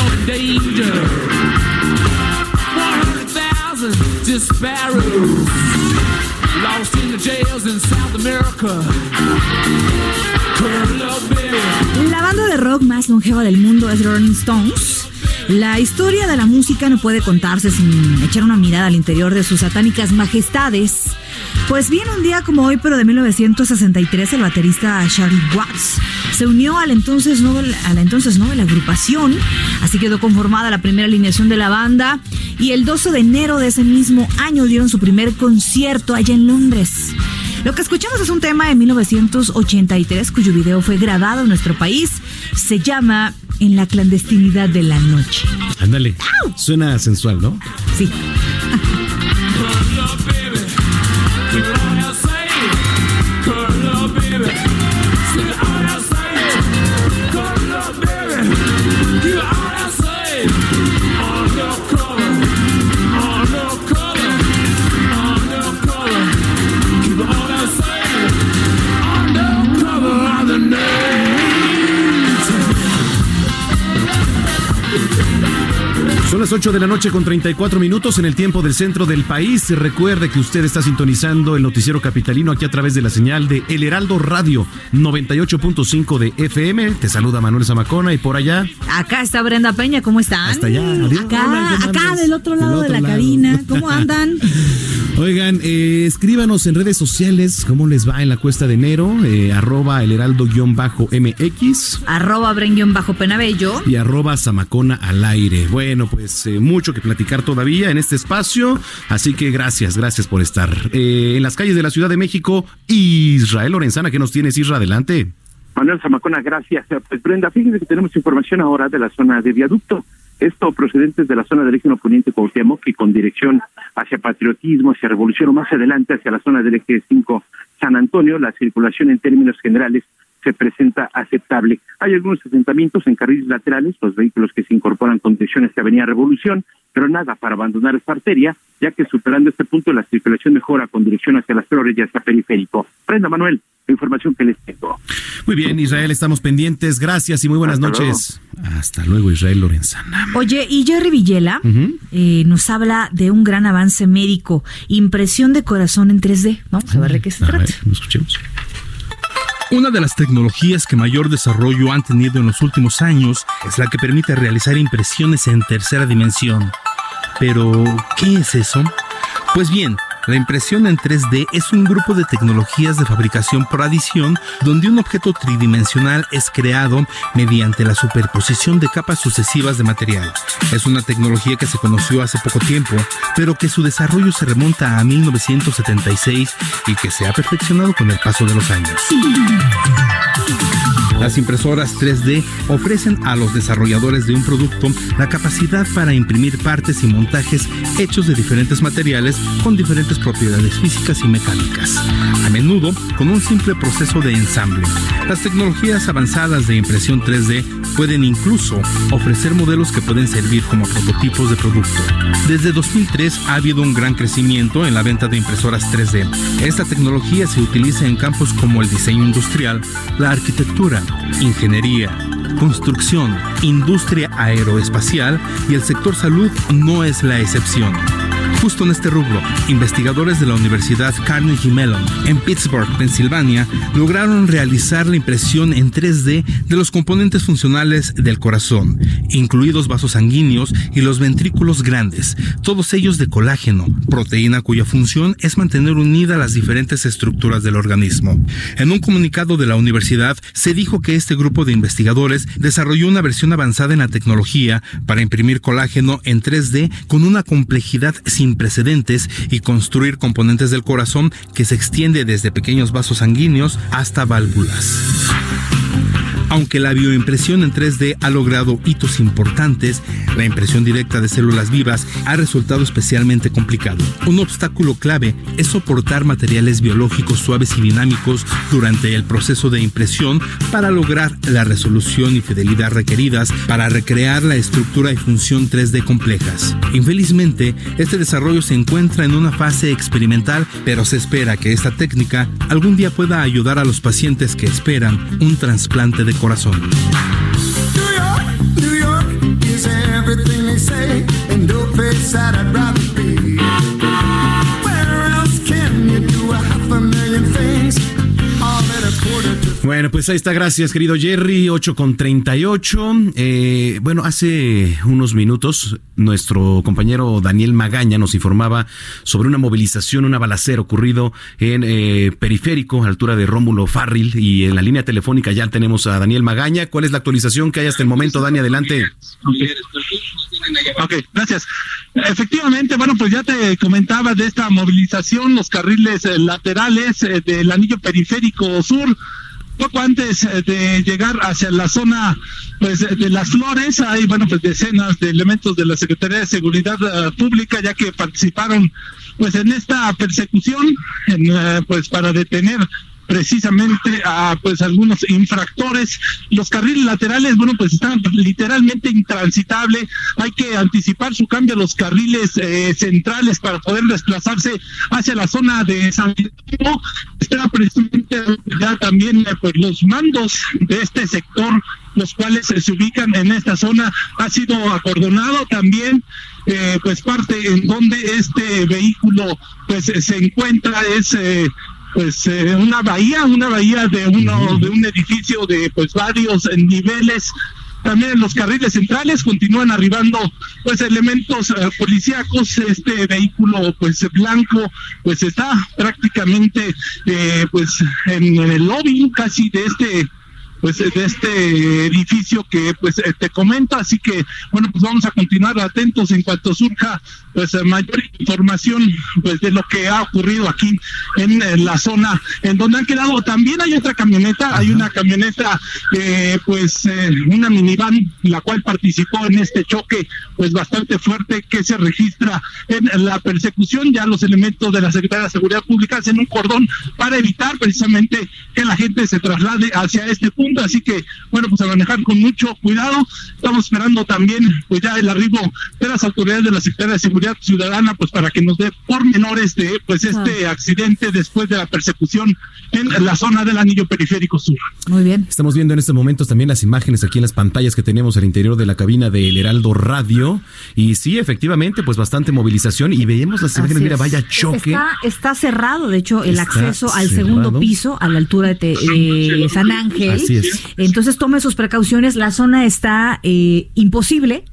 danger. 100,000 disparos. Lost in the jails in South America. La banda de rock más longeva del mundo es Rolling Stones. La historia de la música no puede contarse sin echar una mirada al interior de sus satánicas majestades. Pues bien, un día como hoy, pero de 1963, el baterista Charlie Watts se unió al entonces nuevo, a la entonces nueva agrupación. Así quedó conformada la primera alineación de la banda. Y el 12 de enero de ese mismo año dieron su primer concierto allá en Londres. Lo que escuchamos es un tema de 1983 cuyo video fue grabado en nuestro país. Se llama En la clandestinidad de la noche. Ándale. Suena sensual, ¿no? Sí. las 8 de la noche con 34 minutos en el tiempo del centro del país. Recuerde que usted está sintonizando el noticiero capitalino aquí a través de la señal de El Heraldo Radio 98.5 de FM. Te saluda Manuel Zamacona y por allá. Acá está Brenda Peña, ¿cómo están? Hasta allá, adiós. Acá, Hola, ¿cómo acá del otro Del lado de la lado. cabina. ¿Cómo andan? Oigan, eh, escríbanos en redes sociales cómo les va en la cuesta de enero, eh, arroba el heraldo-mx Arroba Brenguión bajo Penabello. y arroba Zamacona al aire. Bueno, pues eh, mucho que platicar todavía en este espacio, así que gracias, gracias por estar. Eh, en las calles de la Ciudad de México, Israel Lorenzana, ¿qué nos tienes, Isra? Adelante. Manuel Zamacona, gracias. Pues Brenda, fíjense que tenemos información ahora de la zona de viaducto. Esto procedentes de la zona del eje poniente Cuauhtémoc y con dirección hacia Patriotismo, hacia Revolución o más adelante hacia la zona del eje 5 San Antonio, la circulación en términos generales se presenta aceptable. Hay algunos asentamientos en carriles laterales, los vehículos que se incorporan con dirección hacia Avenida Revolución, pero nada para abandonar esta arteria, ya que superando este punto la circulación mejora con dirección hacia las flores y hacia periférico. Prenda Manuel, la información que les tengo. Muy bien, Israel, estamos pendientes. Gracias y muy buenas Hasta noches. Hasta luego, Israel Lorenzana. Oye, y Jerry Villela eh, nos habla de un gran avance médico, impresión de corazón en 3D. Vamos a ver de qué se A trata. ver, escuchemos. Una de las tecnologías que mayor desarrollo han tenido en los últimos años es la que permite realizar impresiones en tercera dimensión. Pero, ¿qué es eso? Pues bien, La impresión en 3D es un grupo de tecnologías de fabricación por adición donde un objeto tridimensional es creado mediante la superposición de capas sucesivas de material. Es una tecnología que se conoció hace poco tiempo, pero que su desarrollo se remonta a 1976 y que se ha perfeccionado con el paso de los años. Las impresoras 3D ofrecen a los desarrolladores de un producto la capacidad para imprimir partes y montajes hechos de diferentes materiales con diferentes propiedades físicas y mecánicas, a menudo con un simple proceso de ensamble. Las tecnologías avanzadas de impresión 3D pueden incluso ofrecer modelos que pueden servir como prototipos de producto. Desde 2003 ha habido un gran crecimiento en la venta de impresoras 3D. Esta tecnología se utiliza en campos como el diseño industrial, la arquitectura, ingeniería, construcción, industria aeroespacial y el sector salud no es la excepción. Justo en este rubro, investigadores de la Universidad Carnegie Mellon en Pittsburgh, Pensilvania, lograron realizar la impresión en 3D de los componentes funcionales del corazón, incluidos vasos sanguíneos y los ventrículos grandes, todos ellos de colágeno, proteína cuya función es mantener unidas las diferentes estructuras del organismo. En un comunicado de la universidad se dijo que este grupo de investigadores desarrolló una versión avanzada en la tecnología para imprimir colágeno en 3D con una complejidad sin precedentes y construir componentes del corazón que se extiende desde pequeños vasos sanguíneos hasta válvulas. Aunque la bioimpresión en 3D ha logrado hitos importantes, la impresión directa de células vivas ha resultado especialmente complicado. Un obstáculo clave es soportar materiales biológicos suaves y dinámicos durante el proceso de impresión para lograr la resolución y fidelidad requeridas para recrear la estructura y función 3D complejas. Infelizmente, este desarrollo se encuentra en una fase experimental, pero se espera que esta técnica algún día pueda ayudar a los pacientes que esperan un trasplante de corazón. Pues ahí está, gracias querido Jerry, 8 con 38. Eh, bueno, hace unos minutos nuestro compañero Daniel Magaña nos informaba sobre una movilización, una balacera ocurrido en eh, Periférico, a altura de Rómulo Farril, y en la línea telefónica ya tenemos a Daniel Magaña. ¿Cuál es la actualización que hay hasta el momento, Dani? Adelante. Ok, gracias. Efectivamente, bueno, pues ya te comentaba de esta movilización, los carriles eh, laterales eh, del anillo periférico sur. Poco antes eh, de llegar hacia la zona pues de las flores, hay bueno pues decenas de elementos de la Secretaría de Seguridad eh, Pública ya que participaron pues en esta persecución en, eh, pues para detener precisamente a pues algunos infractores. Los carriles laterales, bueno, pues están literalmente intransitables. Hay que anticipar su cambio a los carriles eh, centrales para poder desplazarse hacia la zona de San Diego. Está precisamente ya también eh, pues los mandos de este sector los cuales se ubican en esta zona ha sido acordonado también eh, pues parte en donde este vehículo pues se encuentra es eh, pues eh, una bahía, una bahía de uno de un edificio de pues varios eh, niveles. También en los carriles centrales continúan arribando pues elementos eh, policíacos. Este vehículo pues blanco pues está prácticamente eh, pues en el lobby casi de este pues de este edificio que pues eh, te comento así que bueno pues vamos a continuar atentos en cuanto surja pues mayor información pues de lo que ha ocurrido aquí en, la zona en donde han quedado. También hay otra camioneta hay una camioneta eh, pues eh, una minivan la cual participó en este choque pues bastante fuerte que se registra en la persecución. Ya los elementos de la Secretaría de Seguridad Pública hacen un cordón para evitar precisamente que la gente se traslade hacia este punto así que bueno pues a manejar con mucho cuidado estamos esperando también pues ya el arribo de las autoridades de la Secretaría de Seguridad Ciudadana pues para que nos dé pormenores de pues este accidente después de la persecución en la zona del anillo periférico sur. Muy bien. Estamos viendo en estos momentos también las imágenes aquí en las pantallas que tenemos al interior de la cabina del Heraldo Radio. Y sí, efectivamente, pues bastante movilización. Y veíamos las imágenes, Así mira, vaya choque. Está, está cerrado, de hecho, el Está acceso al cerrado. segundo piso, a la altura de, Te- de San Ángel. Así es. Entonces tome sus precauciones. La zona está eh, imposible.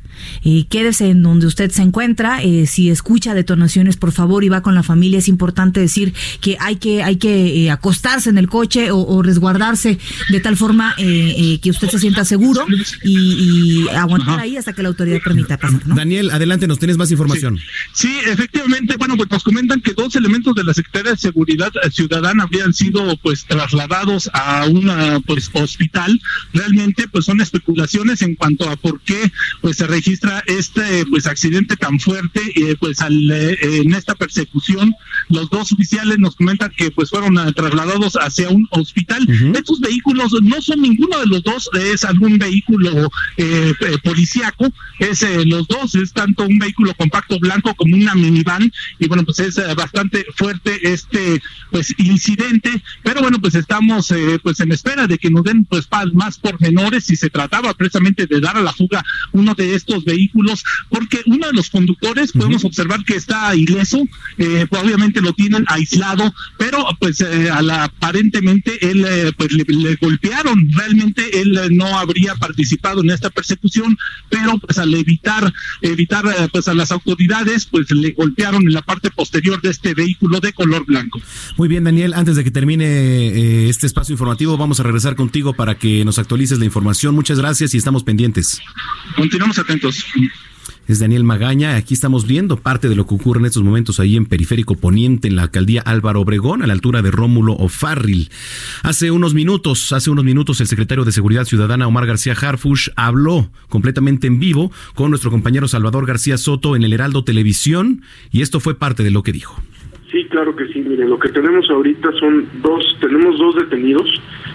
Eh, quédese en donde usted se encuentra. Eh, si escucha detonaciones, por favor, y va con la familia, es importante decir que hay que, hay que eh, acostarse en el coche o, o resguardarse de tal forma eh, eh, que usted se sienta seguro y, y aguantar ahí hasta que la autoridad permita pasar. ¿no? Daniel, adelante, nos tienes más información. Sí, efectivamente, bueno, pues nos comentan que dos elementos de la Secretaría de Seguridad Ciudadana habían sido pues trasladados a una pues hospital. Realmente pues son especulaciones en cuanto a por qué pues se registra este pues accidente tan fuerte eh, pues al, eh, en esta persecución los dos oficiales nos comentan que pues fueron eh, trasladados hacia un hospital. Estos vehículos no son ninguno de los dos es algún vehículo eh, eh, policíaco, es los dos es tanto un vehículo compacto blanco como una minivan y bueno pues es bastante fuerte este pues incidente, pero bueno pues estamos eh, pues en espera de que nos den pues más pormenores si se trataba precisamente de dar a la fuga uno de estos vehículos porque uno de los conductores podemos observar que está ileso, eh, pues, obviamente lo tienen aislado, pero pues eh, a la- aparentemente él eh, pues le, le golpearon, realmente él eh, no habría participado en esta persecución, pero pues al evitar evitar pues a las autoridades pues le golpearon en la parte posterior de este vehículo de color blanco. Muy bien, Daniel, antes de que termine este espacio informativo, vamos a regresar contigo para que nos actualices la información. Muchas gracias y estamos pendientes. Continuamos atentos. Es Daniel Magaña. Aquí estamos viendo parte de lo que ocurre en estos momentos ahí en Periférico Poniente, en la alcaldía Álvaro Obregón, a la altura de Rómulo O'Farrill. Hace unos minutos, hace unos minutos, el secretario de Seguridad Ciudadana, Omar García Harfush, habló completamente en vivo con nuestro compañero Salvador García Soto en el Heraldo Televisión, y esto fue parte de lo que dijo. Sí, claro que sí. Mire, lo que tenemos ahorita son dos, tenemos dos detenidos,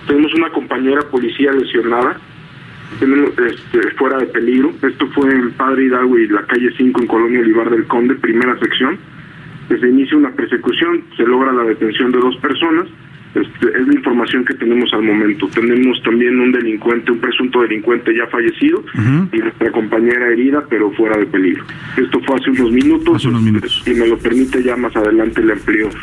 tenemos una compañera policía lesionada, tenemos este, fuera de peligro. Esto fue en Padre Hidalgo y la calle 5 en Colonia Olivar del Conde, primera sección. Se inicia una persecución, se logra la detención de dos personas. Este, es la información que tenemos al momento. Tenemos también un delincuente, un presunto delincuente ya fallecido y nuestra compañera herida, pero fuera de peligro. Esto fue hace unos minutos. Si me lo permite, ya más adelante le amplío.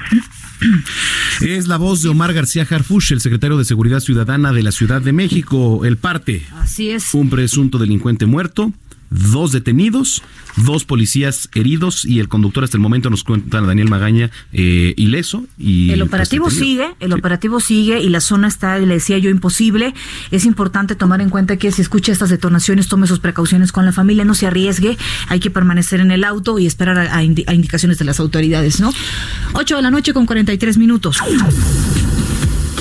Es la voz de Omar García Harfush, el secretario de Seguridad Ciudadana de la Ciudad de México. El parte. Así es. Un presunto delincuente muerto, dos detenidos, dos policías heridos y el conductor hasta el momento nos cuenta Daniel Magaña eh, ileso. Y, El pues, operativo sigue, el operativo sigue y la zona está, le decía yo, imposible. Es importante tomar en cuenta que si escucha estas detonaciones, tome sus precauciones con la familia, no se arriesgue, hay que permanecer en el auto y esperar a, a indi- a indicaciones de las autoridades, ¿no? 8 de la noche con 43 minutos.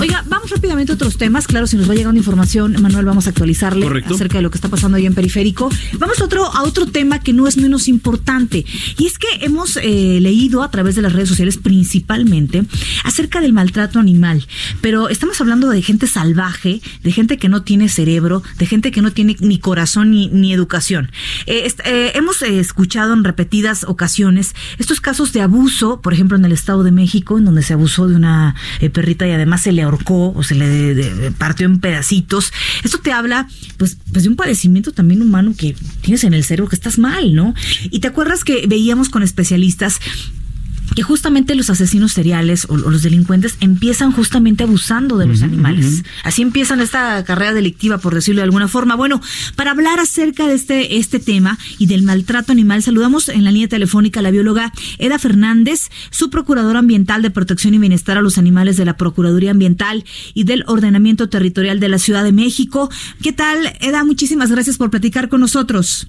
Oiga, vamos rápidamente a otros temas. Claro, si nos va llegando información, Manuel, vamos a actualizarle Correcto. acerca de lo que está pasando ahí en Periférico. Vamos a otro, a otro tema que no es menos importante. Y es que hemos eh, leído a través de las redes sociales principalmente acerca del maltrato animal. Pero estamos hablando de gente salvaje, de gente que no tiene cerebro, de gente que no tiene ni corazón ni, ni educación. Eh, eh, hemos escuchado en repetidas ocasiones estos casos de abuso, por ejemplo, en el Estado de México, en donde se abusó de una perrita y además se le o se le de- partió en pedacitos. Esto te habla, pues, pues, de un padecimiento también humano que tienes en el cerebro, que estás mal, ¿no? Y te acuerdas que veíamos con especialistas que justamente los asesinos seriales o, o los delincuentes empiezan justamente abusando de los animales. Así empiezan esta carrera delictiva, por decirlo de alguna forma. Bueno, para hablar acerca de este, este tema y del maltrato animal, saludamos en la línea telefónica a la bióloga Eda Fernández, su procuradora ambiental de protección y bienestar a los animales de la Procuraduría Ambiental y del Ordenamiento Territorial de la Ciudad de México. ¿Qué tal, Eda? Muchísimas gracias por platicar con nosotros.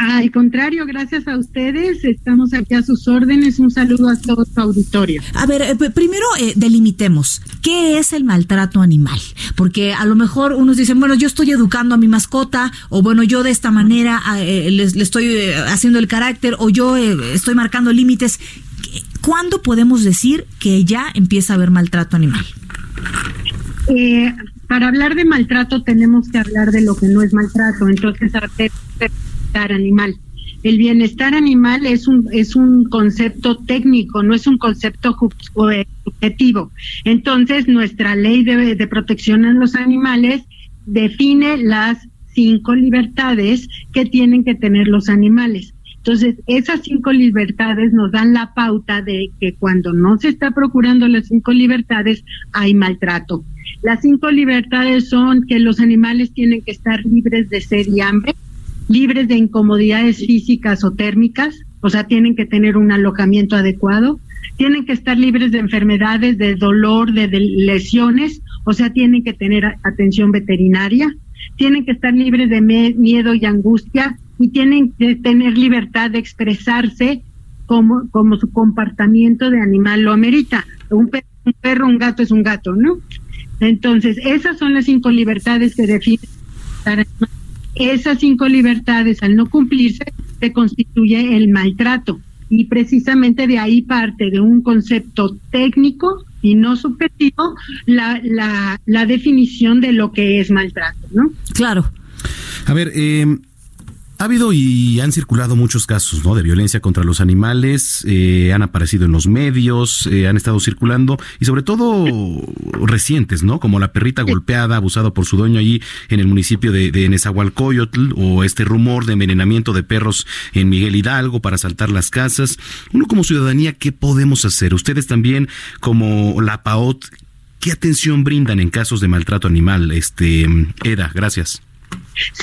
Al contrario, gracias a ustedes. Estamos aquí a sus órdenes. Un saludo a todo su auditorio. A ver, eh, primero eh, delimitemos, ¿qué es el maltrato animal? Porque a lo mejor unos dicen, bueno, yo estoy educando a mi mascota, o bueno, yo de esta manera ah, eh, les- le estoy eh, haciendo el carácter, o yo eh, estoy marcando límites. ¿Qué- ¿Cuándo podemos decir que ya empieza a haber maltrato animal? Eh, para hablar de maltrato tenemos que hablar de lo que no es maltrato. Entonces, bienestar animal. El bienestar animal es un es un concepto técnico, no es un concepto eh, subjetivo. Entonces, nuestra ley de, de protección a los animales define las cinco libertades que tienen que tener los animales. Entonces, esas cinco libertades nos dan la pauta de que cuando no se está procurando las cinco libertades, hay maltrato. Las cinco libertades son que los animales tienen que estar libres de sed y hambre, libres de incomodidades físicas o térmicas, o sea, tienen que tener un alojamiento adecuado, tienen que estar libres de enfermedades, de dolor, de, lesiones, o sea, tienen que tener atención veterinaria, tienen que estar libres de miedo y angustia y tienen que tener libertad de expresarse como, como su comportamiento de animal lo amerita. Un, pe- un perro, un gato es un gato, ¿no? Entonces, esas son las cinco libertades que definen animal. Esas cinco libertades, al no cumplirse, se constituye el maltrato. Y precisamente de ahí parte de un concepto técnico y no subjetivo la, la, la definición de lo que es maltrato, ¿no? Claro. A ver, eh, ha habido y han circulado muchos casos ¿no? de violencia contra los animales, eh, han aparecido en los medios, eh, han estado circulando y sobre todo recientes, ¿no? Como la perrita golpeada, abusada por su dueño allí en el municipio de, de Nezahualcóyotl o este rumor de envenenamiento de perros en Miguel Hidalgo para asaltar las casas. Uno como ciudadanía, ¿qué podemos hacer? Ustedes también como la PAOT, ¿qué atención brindan en casos de maltrato animal? Este, Eda, gracias.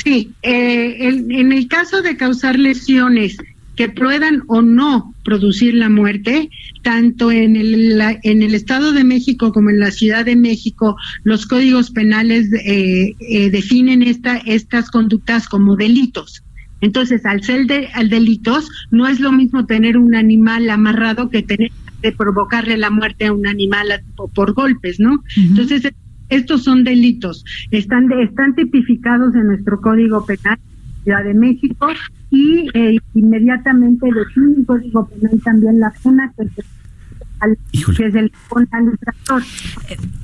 Sí, eh, en el caso de causar lesiones que puedan o no producir la muerte, tanto en el, la- en el Estado de México como en la Ciudad de México, los códigos penales eh, eh, definen esta, estas conductas como delitos. Entonces, al ser de, al delitos, no es lo mismo tener un animal amarrado que tener de provocarle la muerte a un animal por, por golpes, ¿no? Entonces, estos son delitos, están, de- están tipificados en nuestro Código Penal Ciudad de México y eh, inmediatamente define el Código Penal también la pena que, se- al- que pone al infractor.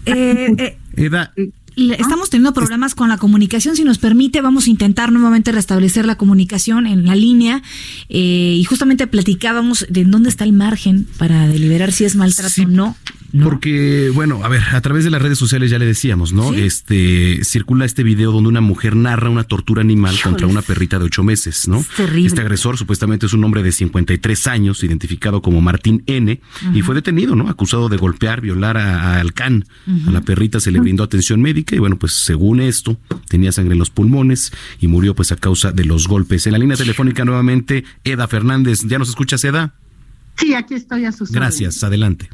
Eh, eh, le- Estamos teniendo problemas con la comunicación. Si nos permite, vamos a intentar nuevamente restablecer la comunicación en la línea. eh, y justamente platicábamos de dónde está el margen para deliberar si es maltrato o no. Porque, bueno, a ver, a través de las redes sociales ya le decíamos, ¿no? Este, circula este video donde una mujer narra una tortura animal contra una perrita de ocho meses, ¿no? terrible. Este agresor supuestamente es un hombre de 53 años, identificado como Martín N, y fue detenido, ¿no? Acusado de golpear, violar a, a Alcán. A la perrita se le brindó atención médica y, bueno, pues según esto, tenía sangre en los pulmones y murió, pues, a causa de los golpes. En la línea telefónica nuevamente, Eda Fernández. ¿Ya nos escuchas, Eda? Sí, aquí estoy a sus órdenes. Gracias, adelante.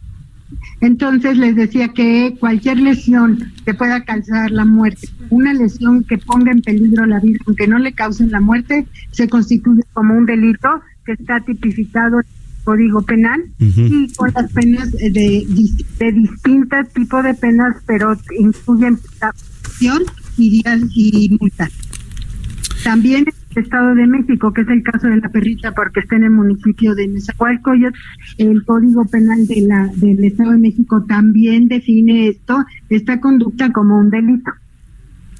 Entonces les decía que cualquier lesión que pueda causar la muerte, una lesión que ponga en peligro la vida, aunque no le causen la muerte, se constituye como un delito que está tipificado en el Código Penal y con las penas eh, de, de distintos tipos de penas, pero incluyen la prisión y días y multas. También Estado de México, que es el caso de la perrita, porque está en el municipio de Nezahualcóyotl, el Código Penal de la, del Estado de México también define esto, esta conducta como un delito.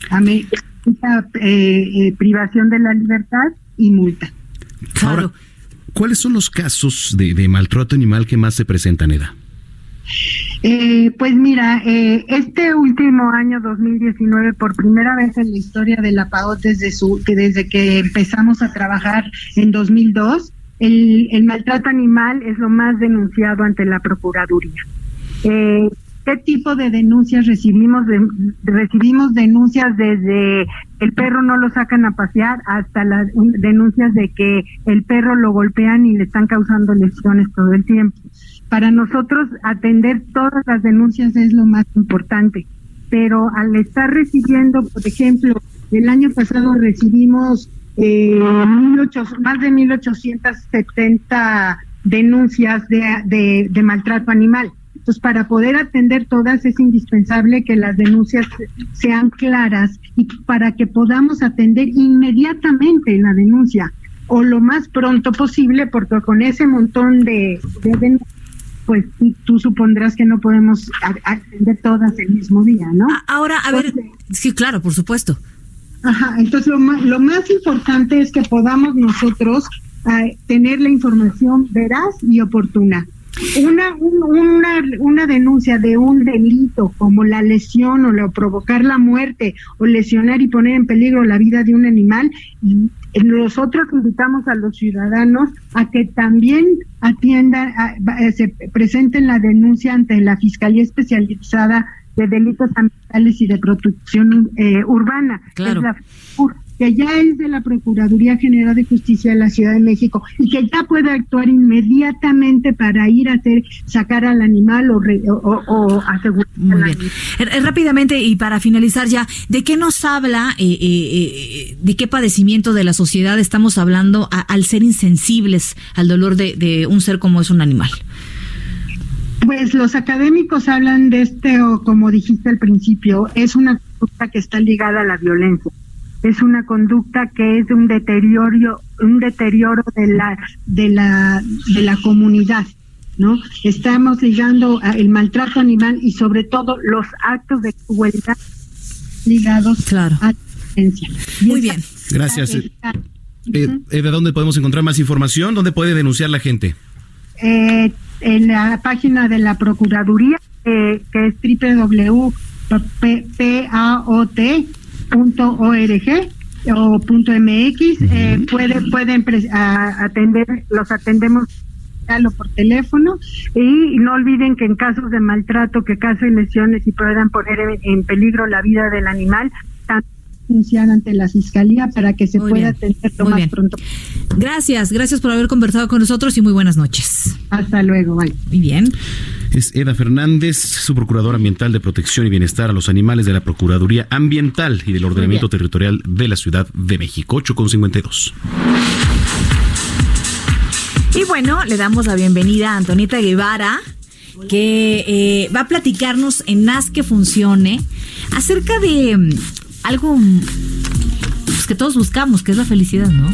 Ame- esta, eh, eh, privación de la libertad y multa. Ahora, ¿cuáles son los casos de, de maltrato animal que más se presentan, Eda? Eh, pues mira, eh, este último año 2019, por primera vez en la historia de la PAO, desde, su, que desde que empezamos a trabajar en 2002, el, el maltrato animal es lo más denunciado ante la Procuraduría. Eh, ¿Qué tipo de denuncias recibimos? De- recibimos denuncias desde el perro no lo sacan a pasear hasta las un- denuncias de que el perro lo golpean y le están causando lesiones todo el tiempo. Para nosotros atender todas las denuncias es lo más importante, pero al estar recibiendo, por ejemplo, el año pasado recibimos eh, 1800 más de 1870 denuncias de, de, de maltrato animal. Entonces, para poder atender todas es indispensable que las denuncias sean claras y para que podamos atender inmediatamente la denuncia o lo más pronto posible, porque con ese montón de, de denuncias, pues tú, supondrás que no podemos atender todas el mismo día, ¿no? Ahora, a ver, sí, claro, por supuesto. Ajá, entonces lo más, lo más importante es que podamos nosotros eh, tener la información veraz y oportuna. Una, un- una, una denuncia de un delito como la lesión o la provocar la muerte o lesionar y poner en peligro la vida de un animal, y, eh, nosotros invitamos a los ciudadanos a que también atiendan, a- eh, se presenten la denuncia ante la Fiscalía Especializada de Delitos Ambientales y de Protección eh, Urbana. Claro. es la. Que ya es de la Procuraduría General de Justicia de la Ciudad de México y que ya puede actuar inmediatamente para ir a hacer sacar al animal o, re- o, o- asegurar Muy bien. animal. Eh, Rápidamente y para finalizar ya, ¿de qué nos habla, eh, eh, eh, de qué padecimiento de la sociedad estamos hablando a- al ser insensibles al dolor de, de un ser como es un animal? Pues los académicos hablan de este, o como dijiste al principio, es una conducta que está ligada a la violencia. Es una conducta que es de un deterioro, un deterioro de la, de la, de la comunidad, ¿no? Estamos ligando a el maltrato animal y sobre todo los actos de crueldad ligados a la violencia. Muy bien. Gracias. Eh, eh, ¿De dónde podemos encontrar más información? ¿Dónde puede denunciar la gente? eh, en la página de la Procuraduría, eh, que es www.paot.org o punto .mx, eh, puede, pueden atender, los atendemos o por teléfono y no olviden que en casos de maltrato, que casos lesiones y puedan poner en, en peligro la vida del animal, denunciar ante la fiscalía para que se Muy pueda bien, atender lo más bien. pronto. Gracias, gracias por haber conversado con nosotros y muy buenas noches. Hasta luego, bye. Muy bien. Es Eda Fernández, su procuradora ambiental de protección y bienestar a los animales de la Procuraduría Ambiental y del Ordenamiento Territorial de la Ciudad de México. 8,52. Y bueno, le damos la bienvenida a Antonieta Guevara, que eh, va a platicarnos en Haz que Funcione acerca de algo que todos buscamos, que es la felicidad, ¿no?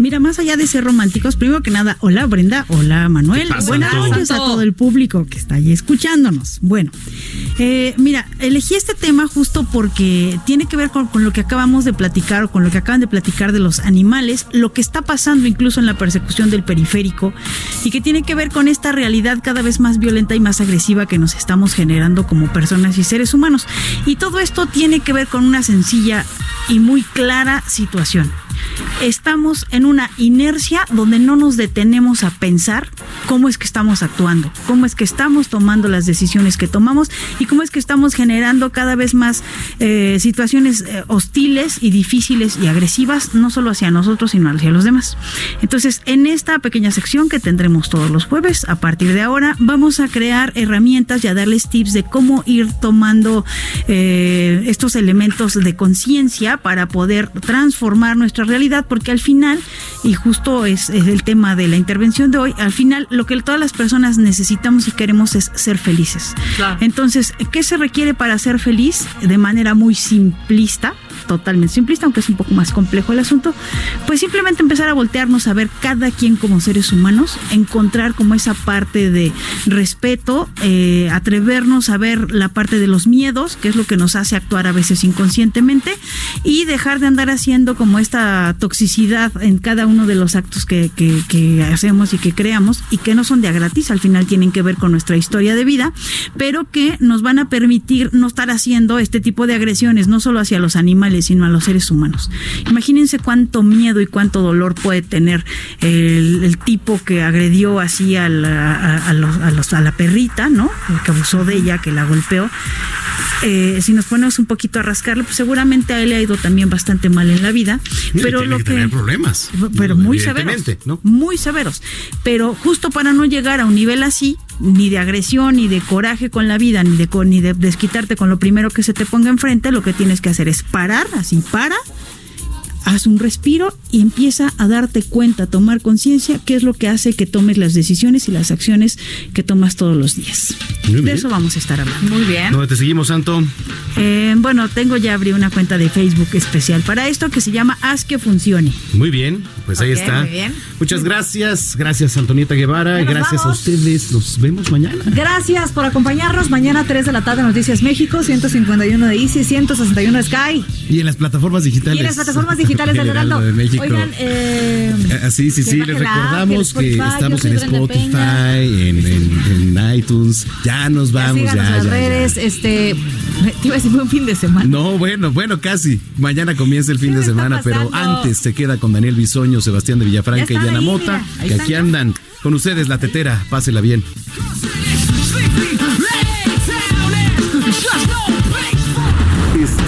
Mira, más allá de ser románticos, primero que nada, hola Brenda, hola Manuel, ¿Qué pasa, buenas noches a todo el público que está ahí escuchándonos. Bueno, eh, mira, elegí este tema justo porque tiene que ver con, con lo que acabamos de platicar o con lo que acaban de platicar de los animales, lo que está pasando incluso en la persecución del periférico y que tiene que ver con esta realidad cada vez más violenta y más agresiva que nos estamos generando como personas y seres humanos. Y todo esto tiene que ver con una sencilla y muy clara situación. Estamos en una inercia donde no nos detenemos a pensar cómo es que estamos actuando, cómo es que estamos tomando las decisiones que tomamos y cómo es que estamos generando cada vez más eh, situaciones eh, hostiles y difíciles y agresivas, no solo hacia nosotros, sino hacia los demás. Entonces, en esta pequeña sección que tendremos todos los jueves, a partir de ahora, vamos a crear herramientas y a darles tips de cómo ir tomando eh, estos elementos de conciencia para poder transformar nuestra realidad, porque al final, y justo es, es el tema de la intervención de hoy, al final lo que todas las personas necesitamos y queremos es ser felices. Claro. Entonces, ¿qué se requiere para ser feliz? De manera muy simplista, totalmente simplista, aunque es un poco más complejo el asunto, pues simplemente empezar a voltearnos a ver cada quien como seres humanos, encontrar como esa parte de respeto, eh, atrevernos a ver la parte de los miedos, que es lo que nos hace actuar a veces inconscientemente, y dejar de andar haciendo como esta toxicidad en cada uno de los actos que, que- hacemos y que creamos, y que no son de a gratis, al final tienen que ver con nuestra historia de vida, pero que nos van a permitir no estar haciendo este tipo de agresiones, no solo hacia los animales, sino a los seres humanos. Imagínense cuánto miedo y cuánto dolor puede tener el, el tipo que agredió así a la, a- a los- a los- a la perrita, ¿no? El que abusó de ella, que la golpeó. Eh, si nos ponemos un poquito a rascarle, pues seguramente a él le ha ido también bastante mal en la vida. Pero tiene lo que que tener problemas. pero muy severos, muy severos. Pero justo para no llegar a un nivel así, ni de agresión, ni de coraje con la vida, ni de, ni de desquitarte con lo primero que se te ponga enfrente, lo que tienes que hacer es parar, así para, haz un respiro y empieza a darte cuenta, a tomar conciencia, qué es lo que hace que tomes las decisiones y las acciones que tomas todos los días. De eso vamos a estar hablando. Muy bien. ¿Dónde te seguimos, Santo? Eh, bueno, tengo ya abrí una cuenta de Facebook especial para esto que se llama Haz que funcione. Muy bien, pues ahí está. muy bien. Muchas gracias. Gracias, Antonieta Guevara. Gracias a ustedes. Nos vemos mañana. Gracias por acompañarnos. Mañana 3 de la tarde Noticias México, 151 de Easy, 161 de Sky. Y en las plataformas digitales. Y en las plataformas digitales del Heraldo de México. Oigan, eh, Ah, sí, sí, sí, les recordamos que Spotify, estamos en Spotify, Peña. en, en- en iTunes. Ya nos vamos, ya, las ya, ya. redes. Este, te iba a decir buen fin de semana. No, bueno, bueno, casi. Mañana comienza el fin de semana, pero antes se queda con Daniel Bisoño, Sebastián de Villafranca y Ya Diana ahí, Mota, que aquí ya. andan con ustedes, la tetera. Pásela bien.